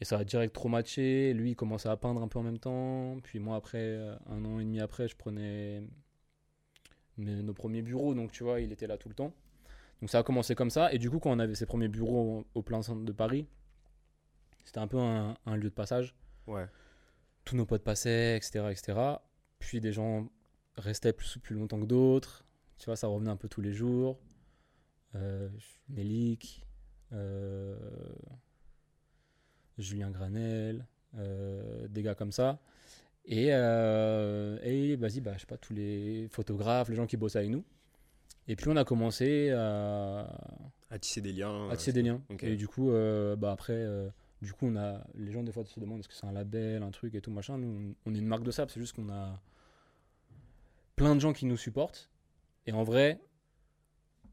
Et ça a direct trop matché. Lui, il commençait à peindre un peu en même temps. Puis moi, après, euh, un an et demi après, je prenais mes- nos premiers bureaux. Donc, tu vois, il était là tout le temps. Donc, ça a commencé comme ça. Et du coup, quand on avait ses premiers bureaux au, au plein centre de Paris, c'était un peu un, un lieu de passage. Ouais. Tous nos potes passaient, etc. etc. Puis des gens restaient plus, plus longtemps que d'autres. Tu vois, ça revenait un peu tous les jours. Euh, Mélic, euh, Julien Granel, euh, des gars comme ça. Et, euh, et vas-y, bah, je sais pas, tous les photographes, les gens qui bossent avec nous. Et puis on a commencé à, À tisser des liens. à tisser des liens. Et du coup, euh, bah, après, euh, du coup, on a, les gens des fois se demandent est-ce que c'est un label, un truc et tout machin. Nous, on on est une marque de sable, c'est juste qu'on a plein de gens qui nous supportent. Et en vrai,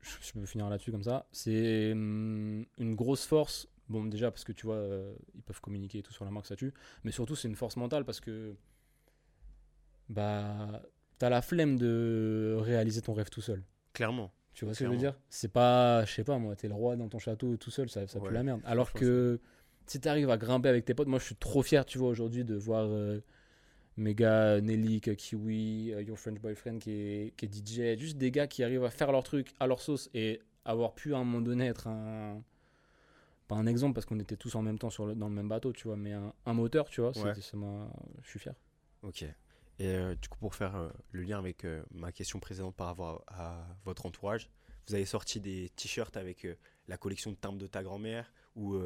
je, je peux finir là-dessus comme ça, c'est hum, une grosse force. Bon, déjà parce que tu vois, euh, ils peuvent communiquer et tout sur la marque, ça tue. Mais surtout, c'est une force mentale parce que bah, t'as la flemme de réaliser ton rêve tout seul. Clairement. Tu vois ce que je veux dire? C'est pas, je sais pas moi, t'es le roi dans ton château tout seul, ça, ça pue la merde. Alors que si t'arrives à grimper avec tes potes, moi je suis trop fier, tu vois, aujourd'hui de voir euh, mes gars, Nelly, Kiwi, euh, Your French Boyfriend qui est, qui est DJ, juste des gars qui arrivent à faire leur truc à leur sauce et avoir pu à un moment donné être un. Pas un exemple parce qu'on était tous en même temps sur le- dans le même bateau, tu vois, mais un, un moteur, tu vois, Ouais. ça je suis fier. Ok. Et euh, du coup, pour faire euh, le lien avec euh, ma question précédente par rapport à, à votre entourage, vous avez sorti des t-shirts avec la collection de timbres de ta grand-mère ou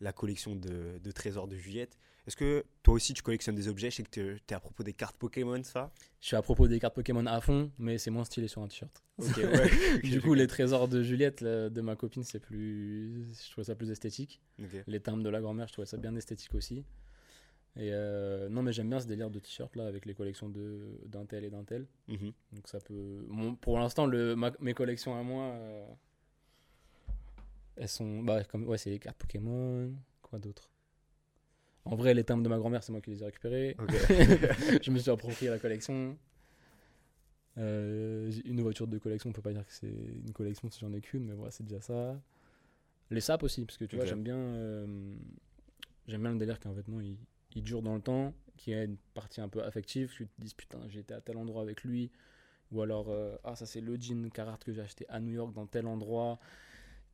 la collection de, de trésors de Juliette. Est-ce que toi aussi tu collectionnes des objets? Je sais que tu es à propos des cartes Pokémon, ça? Je suis à propos des cartes Pokémon à fond, mais c'est moins stylé sur un t-shirt. Ouais. du coup, les trésors de Juliette, là, de ma copine, c'est plus. Je trouvais ça plus esthétique. Les timbres de la grand-mère, je trouvais ça bien esthétique aussi. Et euh, non, mais j'aime bien ce délire de t-shirt là avec les collections de d'un tel et d'un tel. Mhm. Donc ça peut. Pour l'instant, mes collections à moi, euh, elles sont. Bah, comme ouais, c'est les cartes Pokémon. Quoi d'autre? En vrai, les timbres de ma grand-mère, c'est moi qui les ai récupérés. Je me suis approprié la collection. Euh, une voiture de collection, on peut pas dire que c'est une collection si j'en ai qu'une, mais voilà, c'est déjà ça. Les sapes aussi, parce que tu vois, j'aime bien, euh, j'aime bien le délire qu'un vêtement il, il dure dans le temps, qu'il y a une partie un peu affective, que tu te dises putain, j'ai été à tel endroit avec lui, ou alors euh, ah, ça c'est le jean Carhartt que j'ai acheté à New York dans tel endroit.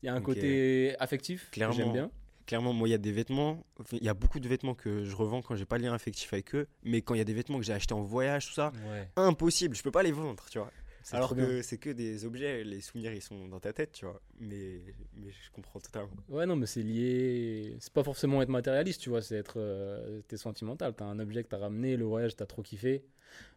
Il y a un côté affectif que j'aime bien. Clairement, moi, il y a des vêtements, il y a beaucoup de vêtements que je revends quand j'ai pas de lien affectif avec eux, mais quand il y a des vêtements que j'ai achetés en voyage, tout ça, Ouais, impossible, je peux pas les vendre, tu vois. Alors que c'est que des objets, les souvenirs ils sont dans ta tête, tu vois. Mais, mais je comprends totalement. Ouais, non, mais c'est lié. C'est pas forcément être matérialiste, tu vois, c'est être. euh, T'es sentimental. T'as un objet que t'as ramené, le voyage, t'as trop kiffé.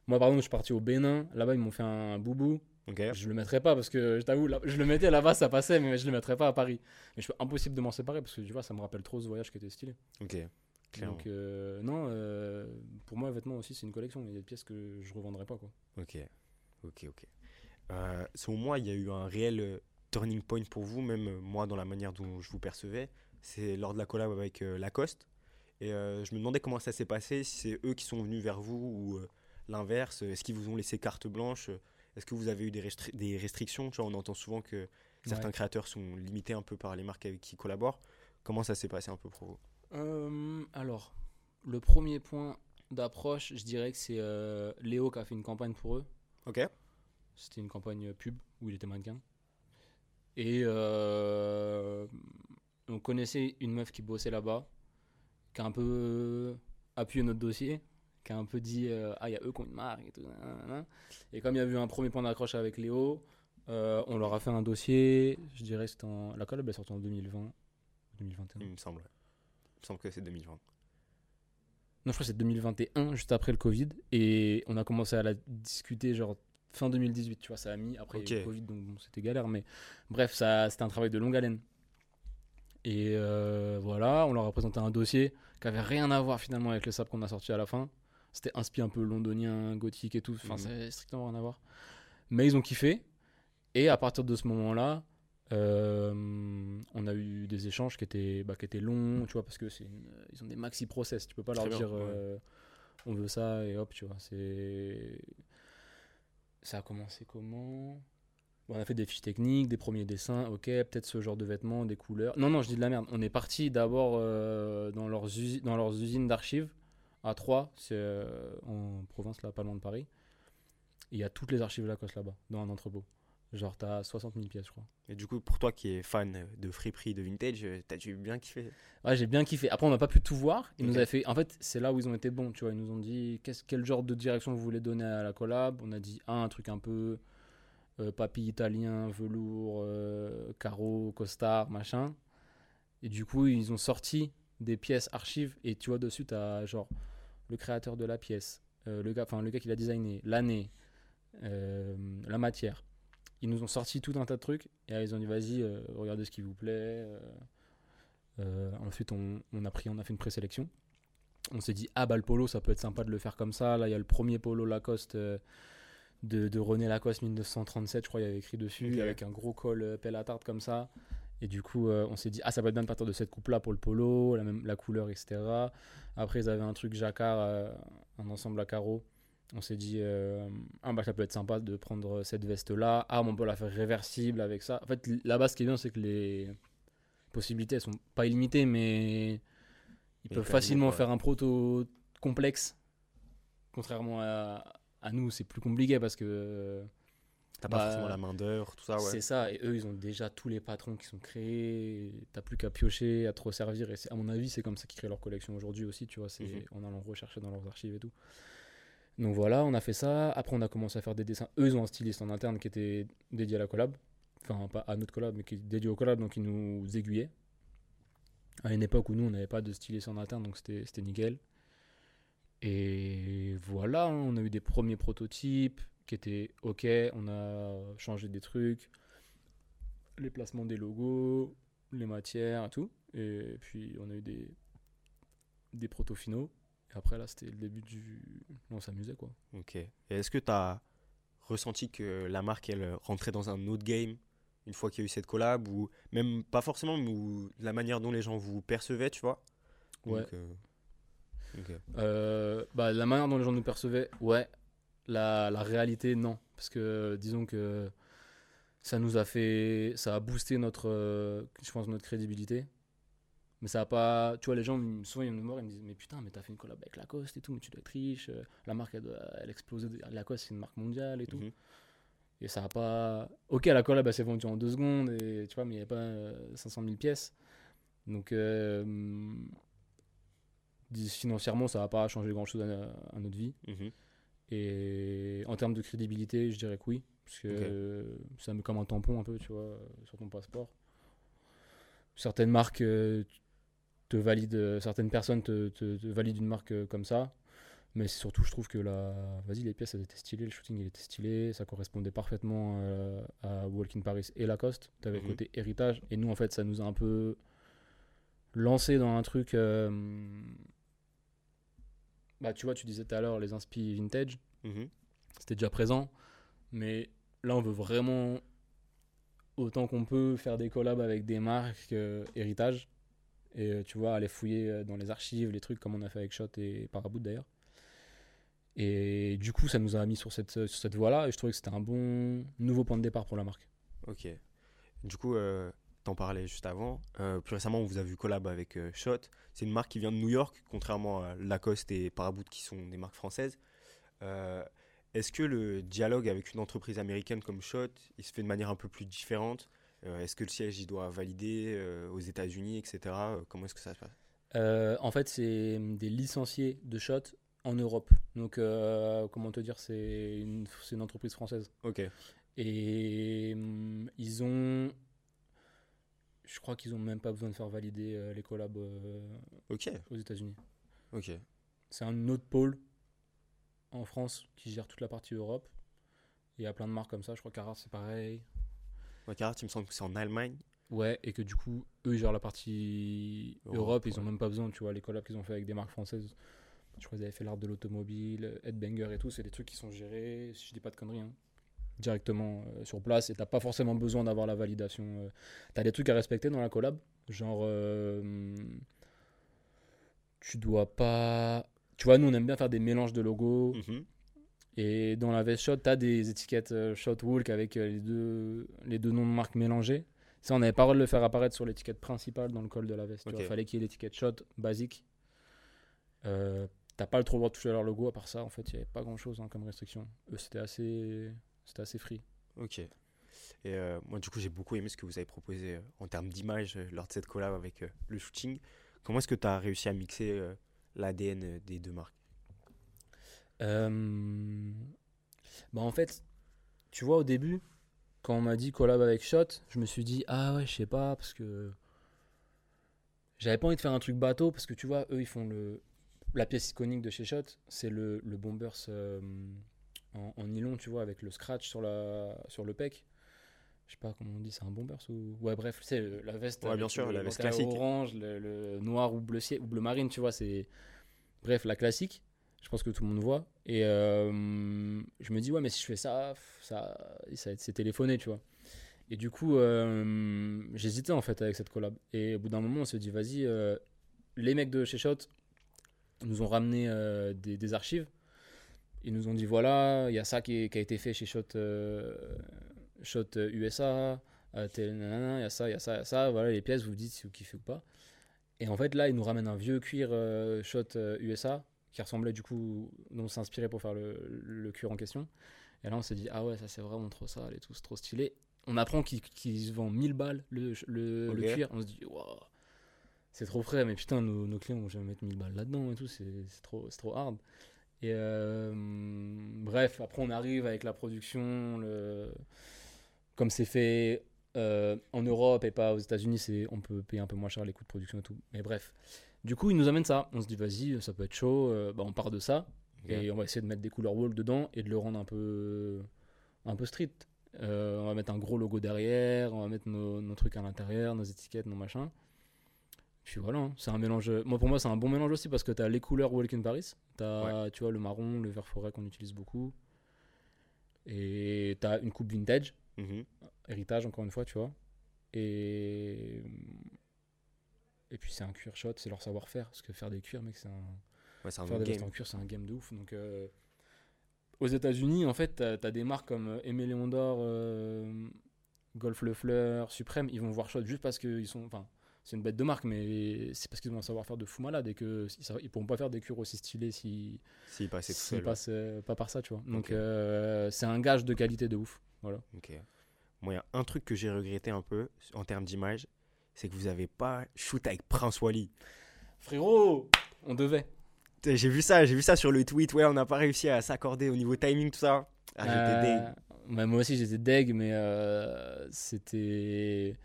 Moi, par exemple, je suis parti au Bénin. Là-bas, ils m'ont fait un boubou. Ok Je le mettrais pas parce que, je t'avoue, je le mettais là-bas, ça passait, mais je le mettrais pas à Paris. Mais je suis impossible de m'en séparer parce que, tu vois, ça me rappelle trop ce voyage qui était stylé. Ok. Clairement. Donc, euh, non, euh, pour moi, vêtements aussi, c'est une collection. Il y a des pièces que je revendrai pas, quoi. Ok. Ok, ok. Euh, selon moi, il y a eu un réel euh, turning point pour vous, même moi dans la manière dont je vous percevais. C'est lors de la collab avec Lacoste. Et je me demandais comment ça s'est passé, si c'est eux qui sont venus vers vous ou l'inverse. Est-ce qu'ils vous ont laissé carte blanche Est-ce que vous avez eu des, restri- des restrictions? Tu vois, on entend souvent que certains Ouais. créateurs sont limités un peu par les marques avec qui ils collaborent. Comment ça s'est passé un peu pour vous? Euh, alors, le premier point d'approche, je dirais que c'est euh, Léo qui a fait une campagne pour eux. Ok. C'était une campagne pub où il était mannequin. Et euh, on connaissait une meuf qui bossait là-bas, qui a un peu appuyé notre dossier, qui a un peu dit euh, Ah, il y a eux qui ont une marque et tout. nanana. Et comme il y a eu un premier point d'accroche avec Léo, euh, on leur a fait un dossier. Je dirais c'était en. La collab est sortie en 2020. 2021. Il me semble. Il me semble que c'est 2020. Non, je crois que c'est 2021, juste après le Covid. Et on a commencé à la discuter, genre fin 2018, tu vois, ça a mis. Après, il y a eu Ok. le Covid, donc bon, c'était galère. Mais bref, ça, c'était un travail de longue haleine. Et euh, voilà, on leur a présenté un dossier qui avait rien à voir finalement avec le sap qu'on a sorti à la fin. C'était inspi un peu londonien, gothique et tout. Enfin, Mhm. c'est strictement rien à voir. Mais ils ont kiffé. Et à partir de ce moment-là, euh, on a eu des échanges qui étaient, bah, qui étaient longs, tu vois, parce que c'est une- ils ont des maxi process. Tu peux pas Très leur bien, dire euh, on veut ça et hop, tu vois. C'est ça a commencé comment? On a fait des fiches techniques, des premiers dessins, ok, peut-être ce genre de vêtements, des couleurs. Non, non, je dis de la merde. On est parti d'abord euh, dans, leurs usi- dans leurs usines d'archives à Troyes, c'est euh, en province, là, pas loin de Paris. Il y a toutes les archives Lacoste là-bas, dans un entrepôt. Genre, t'as 60 000 pièces, je crois. Et du coup, pour toi qui es fan de friperie, de vintage, euh, t'as dû bien kiffer. Ouais, j'ai bien kiffé. Après, on n'a pas pu tout voir. Ils nous avaient fait. En fait, c'est là où ils ont été bons. Tu vois, ils nous ont dit qu'est-ce, quel genre de direction vous voulez donner à la collab? On a dit ah, un truc un peu euh, papy italien, velours, euh, carreau, costard, machin. Et du coup, ils ont sorti des pièces archives. Et tu vois, dessus, tu as genre le créateur de la pièce, euh, le gars, enfin le gars qui l'a designé, l'année, euh, la matière. Ils nous ont sorti tout un tas de trucs. Et ils ont dit vas-y, euh, regardez ce qui vous plaît. ensuite, on, on a pris, on a fait une présélection. On s'est dit, ah bah le polo, ça peut être sympa de le faire comme ça. Là, il y a le premier polo Lacoste de, de René Lacoste 1937, je crois, il y avait écrit dessus, avec un gros col pelle à tarte comme ça. Et du coup, euh, on s'est dit, ah ça peut être bien de partir de cette coupe-là pour le polo, la, même, la couleur, etc. Après, ils avaient un truc jacquard, euh, un ensemble à carreaux. On s'est dit, euh, ah bah ça peut être sympa de prendre cette veste-là. Ah, mais on peut la faire réversible avec ça. En fait, là-bas, ce qui est bien, c'est que les possibilités, elles sont pas illimitées, mais ils peuvent facilement faire un proto complexe. Contrairement à, à nous, c'est plus compliqué parce que T'as pas Bah, forcément la main d'œuvre, tout ça, ouais. c'est ça. Et eux, ils ont déjà tous les patrons qui sont créés. T'as plus qu'à piocher, à te resservir. Et à mon avis, c'est comme ça qu'ils créent leur collection aujourd'hui aussi, tu vois. C'est Mhm. en allant rechercher dans leurs archives et tout. Donc voilà, on a fait ça. Après, on a commencé à faire des dessins. Eux, ils ont un styliste en interne qui était dédié à la collab. Enfin, pas à notre collab, mais qui est dédié au collab, donc ils nous aiguillaient. À une époque où nous, on n'avait pas de styliste en interne, donc c'était nickel. Et voilà, on a eu des premiers prototypes qui étaient ok. On a changé des trucs, les placements des logos, les matières et tout. Et puis, on a eu des, des protos finaux. Et après, là, c'était le début du. On s'amusait, quoi. Ok. Et est-ce que t'as ressenti que la marque, elle rentrait dans un autre game une fois qu'il y a eu cette collab ou même pas forcément, mais la manière dont les gens vous percevaient, tu vois? Ouais. Donc, euh. Euh, bah, la manière dont les gens nous percevaient, ouais. La, la réalité, non. Parce que disons que ça nous a fait. Ça a boosté notre, euh, je pense, notre crédibilité. Mais ça a pas. Tu vois, les gens, souvent, ils me voir, ils me disent Mais putain, mais t'as fait une collab avec Lacoste et tout, mais tu dois être riche. euh, La marque, elle, elle explose. Lacoste, c'est une marque mondiale et tout. Mhm. Et ça a pas. Ok, la collab, elle s'est vendue en deux secondes, et, tu vois, mais il n'y avait pas euh, 500 000 pièces. Donc, euh, dis- financièrement, ça va pas changer grand chose à, à notre vie. Mhm. Et en termes de crédibilité, je dirais que oui. Parce que Ok. euh, ça met comme un tampon un peu, tu vois, sur ton passeport. Certaines marques euh, te valident, euh, certaines personnes te, te- te valident une marque euh, comme ça. Mais c'est surtout, je trouve que la... Vas-y, les pièces, elles étaient stylées, le shooting, il était stylé, ça correspondait parfaitement à Walk in Paris et Lacoste. Tu avais Mhm. le côté héritage. Et nous, en fait, ça nous a un peu lancé dans un truc... Bah, tu vois, tu disais tout à l'heure les inspi vintage Mhm. c'était déjà présent. Mais là, on veut vraiment, autant qu'on peut, faire des collabs avec des marques euh, héritage. Et euh, tu vois, aller fouiller euh, dans les archives, les trucs comme on a fait avec Shot et Paraboot d'ailleurs. Et du coup, ça nous a mis sur cette, sur cette voie-là. Et je trouvais que c'était un bon nouveau point de départ pour la marque. Ok. Du coup, euh, t'en parlais juste avant. Euh, plus récemment, on vous a vu collab avec euh, Shot. C'est une marque qui vient de New York, contrairement à Lacoste et Paraboot qui sont des marques françaises. Euh, Est-ce que le dialogue avec une entreprise américaine comme Shot, il se fait de manière un peu plus différente? Euh, Est-ce que le siège, il doit valider aux États-Unis, etc. Comment est-ce que ça se passe? En fait, c'est des licenciés de Shot en Europe. Donc, comment te dire, c'est une, c'est une entreprise française. Ok. Et hum, ils ont. Je crois qu'ils ont même pas besoin de faire valider euh, les collabs euh, aux États-Unis. Ok. C'est un autre pôle en France qui gère toute la partie Europe. Il y a plein de marques comme ça. Je crois qu'Arar c'est pareil. Ouais, Karat, il me semble que c'est en Allemagne. Ouais, et que du coup, eux ils gèrent la partie Europe, Europe. Ils ont même pas besoin, tu vois, les collabs qu'ils ont fait avec des marques françaises. Je crois qu'ils avaient fait l'art de l'automobile, Headbanger et tout. C'est des trucs qui sont gérés, si je dis pas de conneries, hein, directement euh, sur place. Et t'as pas forcément besoin d'avoir la validation. euh. T'as des trucs à respecter dans la collab. Genre, euh, tu dois pas. Tu vois, nous on aime bien faire des mélanges de logos. Mhm. Et dans la veste Shot, tu as des étiquettes Shot Walk avec les, deux, les deux noms de marque mélangés. Ça, on n'avait pas le droit de le faire apparaître sur l'étiquette principale dans le col de la veste. Il fallait qu'il y ait l'étiquette Shot basique. Euh, T'as pas le trop droit de toucher à leur logo. À part ça, en fait, il n'y avait pas grand chose comme restriction. Eux, c'était assez, c'était assez free. Ok. Et euh, moi, du coup, j'ai beaucoup aimé ce que vous avez proposé euh, en termes d'image euh, lors de cette collab avec le shooting. Comment est-ce que tu as réussi à mixer l'ADN des deux marques? Bah en fait, tu vois, au début, quand on m'a dit collab avec Shot, je me suis dit, ah ouais, je sais pas, parce que j'avais pas envie de faire un truc bateau, parce que tu vois, eux, ils font le. La pièce iconique de chez Shot, c'est le, le Bombers en, en nylon, tu vois, avec le scratch sur, la, sur le pec. Je sais pas comment on dit, c'est un Bombers ou. Ouais, bref, c'est la veste. Ouais, bien sûr, le la veste classique. Orange, le, le noir ou bleu, ou bleu marine, tu vois, c'est. Bref, la classique. Je pense que tout le monde voit. Et euh, je me dis, ouais, mais si je fais ça, ça, ça c'est téléphoné, tu vois. Et du coup, euh, j'hésitais en fait avec cette collab. Et au bout d'un moment, on s'est dit, vas-y, euh, les mecs de chez Shot nous ont ramené euh, des, des archives. Ils nous ont dit, voilà, il y a ça qui, est- qui a été fait chez Shot, euh, Shot euh, USA, euh, nanana, il y a ça, il y a ça, il y a ça. Voilà les pièces, vous vous dites si vous kiffez ou pas. Et en fait, là, ils nous ramènent un vieux cuir euh, Shot euh, USA qui ressemblait du coup, dont on inspiré pour faire le, le cuir en question. Et là, on s'est dit, ah ouais, ça c'est vraiment trop ça, et tout, c'est trop stylé. On apprend qu'il qu'il se vend 1000 balles le, le, cuir. On se dit, waouh, c'est trop frais, mais putain, nos, nos clients vont jamais mettre 1000 balles là-dedans et tout, c'est trop, c'est trop hard. Et euh, bref, après, on arrive avec la production, le... comme c'est fait euh, en Europe et pas aux États-Unis, c'est on peut payer un peu moins cher les coûts de production et tout. Mais bref, du coup, ils nous amènent ça. On se dit, vas-y, ça peut être chaud. euh, bah, on part de ça et on va essayer de mettre des couleurs wall dedans et de le rendre un peu, un peu street. On va mettre un gros logo derrière, on va mettre nos, nos trucs à l'intérieur, nos étiquettes, nos machins. Puis voilà, hein, c'est un mélange. Moi, pour moi, c'est un bon mélange aussi parce que tu as les couleurs Walk in Paris. Tu as, tu vois, le marron, le vert forêt qu'on utilise beaucoup. Et tu as une coupe vintage Mhm. héritage encore une fois tu vois et et puis c'est un cuir shot c'est leur savoir-faire parce que faire des cuirs mec c'est un Ouais, c'est un faire des vestes game. en cuir c'est un game de ouf donc euh, aux États-Unis en fait t'as as des marques comme euh, Aimé Léon d'Or euh, Golf Le Fleur Suprême ils vont voir shot juste parce que ils sont enfin c'est une bête de marque mais c'est parce qu'ils ont un savoir-faire de fou malade et que ils, sa- ils pourront pas faire des cuirs aussi stylés si S'il passait tout s'ils seul. passent euh, pas par ça tu vois donc euh, c'est un gage de qualité de ouf voilà Ok. Moi, il y a un truc que j'ai regretté un peu en termes d'image, c'est que vous avez pas shoot avec Prince Wally. frérot on devait J'ai vu ça, j'ai vu ça sur le tweet. Ouais, on n'a pas réussi à s'accorder au niveau timing, tout ça. Ah, j'étais Euh, deg. ouais, moi aussi j'étais deg, mais euh, c'était.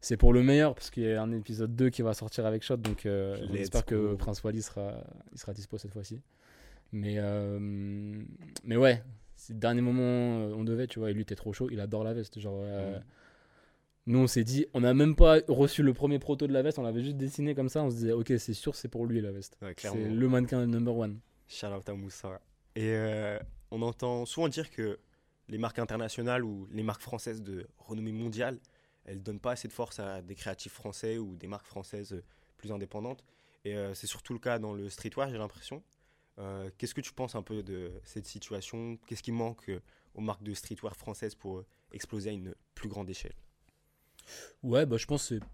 C'est pour le meilleur parce qu'il y a un épisode 2 qui va sortir avec Shot, donc euh, j'espère que. Prince Wally sera, il sera dispo cette fois-ci. Mais, euh, mais ouais, c'est le dernier moment, euh, on devait, tu vois, et lui était trop chaud, il adore la veste. Genre, euh, Mm. Nous on s'est dit, on n'a même pas reçu le premier proto de la veste, on l'avait juste dessiné comme ça, on se disait, ok, c'est sûr, c'est pour lui la veste. Ouais, C'est le mannequin number one. Shout out à Moussa. Et on entend souvent dire que les marques internationales ou les marques françaises de renommée mondiale, elles donnent pas assez de force à des créatifs français ou des marques françaises euh, plus indépendantes. Et euh, c'est surtout le cas dans le streetwear, j'ai l'impression. Euh, Qu'est-ce que tu penses un peu de cette situation? Qu'est-ce qui manque aux marques de streetwear françaises pour exploser à une plus grande échelle? Ouais, bah, je pense que c'est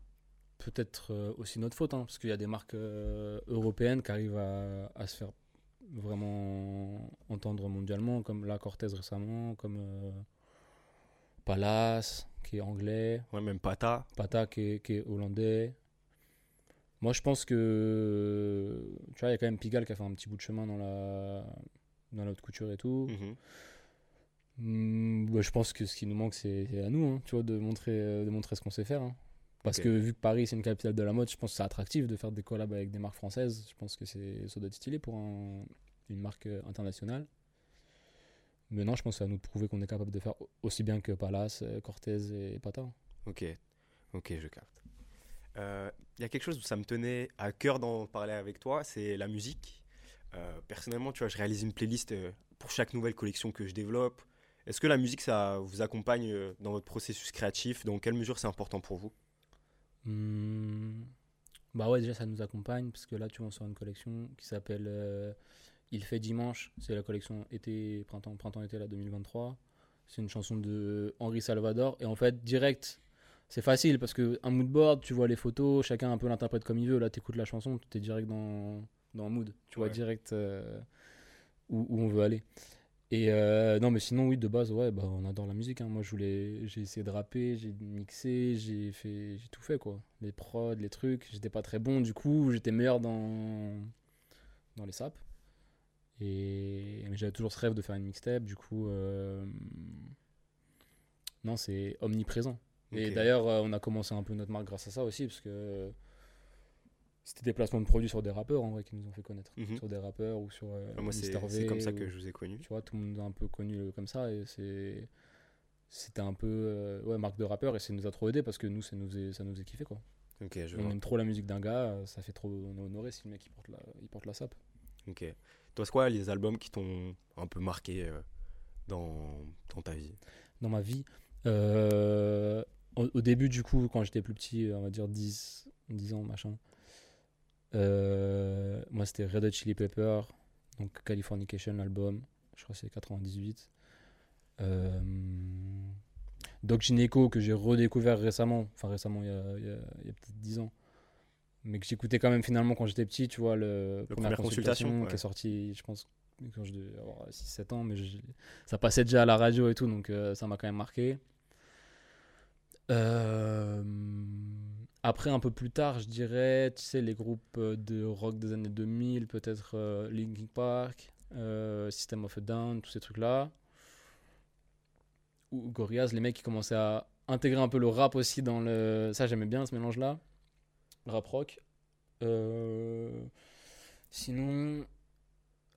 peut-être aussi notre faute, hein, parce qu'il y a des marques européennes qui arrivent à, à se faire vraiment entendre mondialement, comme la Cortez récemment, comme Palace, qui est anglais, Ouais, même Pata. Pata, qui est, qui est hollandais. Moi, je pense que, tu vois, il y a quand même Pigalle qui a fait un petit bout de chemin dans la, dans la haute couture et tout. Mhm. Hmm, bah, je pense que ce qui nous manque, c'est à nous, hein, tu vois, de montrer, euh, de montrer ce qu'on sait faire. hein. Parce que vu que Paris, c'est une capitale de la mode, je pense que c'est attractif de faire des collabs avec des marques françaises. Je pense que c'est ça doit être stylé pour un- une marque euh, internationale. Mais non, je pense que à nous prouver qu'on est capable de faire au- aussi bien que Palace, euh, Cortez et Pata. Ok, ok, je capte. Euh, Il y a quelque chose où ça me tenait à cœur d'en parler avec toi, c'est la musique. Euh, personnellement, tu vois, je réalise une playlist euh, pour chaque nouvelle collection que je développe. Est-ce que la musique, ça vous accompagne euh, dans votre processus créatif? Dans quelle mesure c'est important pour vous? Hmm, Bah ouais, déjà ça nous accompagne parce que là tu vois on sort une collection qui s'appelle euh, Il fait dimanche, c'est la collection été, printemps, printemps-été là 2023. C'est une chanson de Henri Salvador. Et en fait, direct, c'est facile parce que un moodboard, tu vois les photos, chacun un peu l'interprète comme il veut. Là, tu écoutes la chanson, tu es direct dans, dans un mood. Tu vois Ouais. direct euh, où, où on veut aller. Et euh, non, mais sinon, oui, de base, ouais, bah, on adore la musique. hein. Moi, je voulais, j'ai essayé de rapper, j'ai mixé, j'ai fait, j'ai tout fait, quoi. Les prods, les trucs. J'étais pas très bon, du coup, j'étais meilleur dans, dans les saps. Et j'avais toujours ce rêve de faire une mixtape, du coup, euh, non, c'est omniprésent. Et d'ailleurs, euh, on a commencé un peu notre marque grâce à ça aussi, parce que c'était des placements de produits sur des rappeurs, en vrai, qui nous ont fait connaître. Mhm. Sur des rappeurs ou sur euh, Moi, c'est comme ça que je vous ai connu. tu vois, tout le monde a un peu connu comme ça et c'est c'était un peu euh, ouais marque de rappeur et ça nous a trop aidé parce que nous ça nous est, ça nous est kiffé quoi. Je on vois. aime trop la musique d'un gars, ça fait trop on est honoré si le mec il porte la il porte la sape. Ok. Toi, c'est quoi les albums qui t'ont un peu marqué euh, dans, dans ta vie? Dans ma vie euh, au, début du coup quand j'étais plus petit, on va dire 10 10 ans machin. euh, moi c'était Red Hot Chili Pepper, donc Californication l'album, je crois que c'est 98. Euh, Doc Gineco que j'ai redécouvert récemment, enfin récemment il y a, a peut-être 10 ans, mais que j'écoutais quand même finalement quand j'étais petit, tu vois, le Le Première Consultation, qui ouais. est sorti, je pense, quand je devais avoir 6-7 ans, mais je- ça passait déjà à la radio et tout, donc euh, ça m'a quand même marqué. Euh, après, un peu plus tard, je dirais, tu sais, les groupes euh, de rock des années 2000, peut-être euh, Linkin Park, System of a Down, tous ces trucs-là. Ou Gorillaz, les mecs qui commençaient à intégrer un peu le rap aussi dans le. Ça, j'aimais bien ce mélange-là. Rap rock. Euh, Sinon.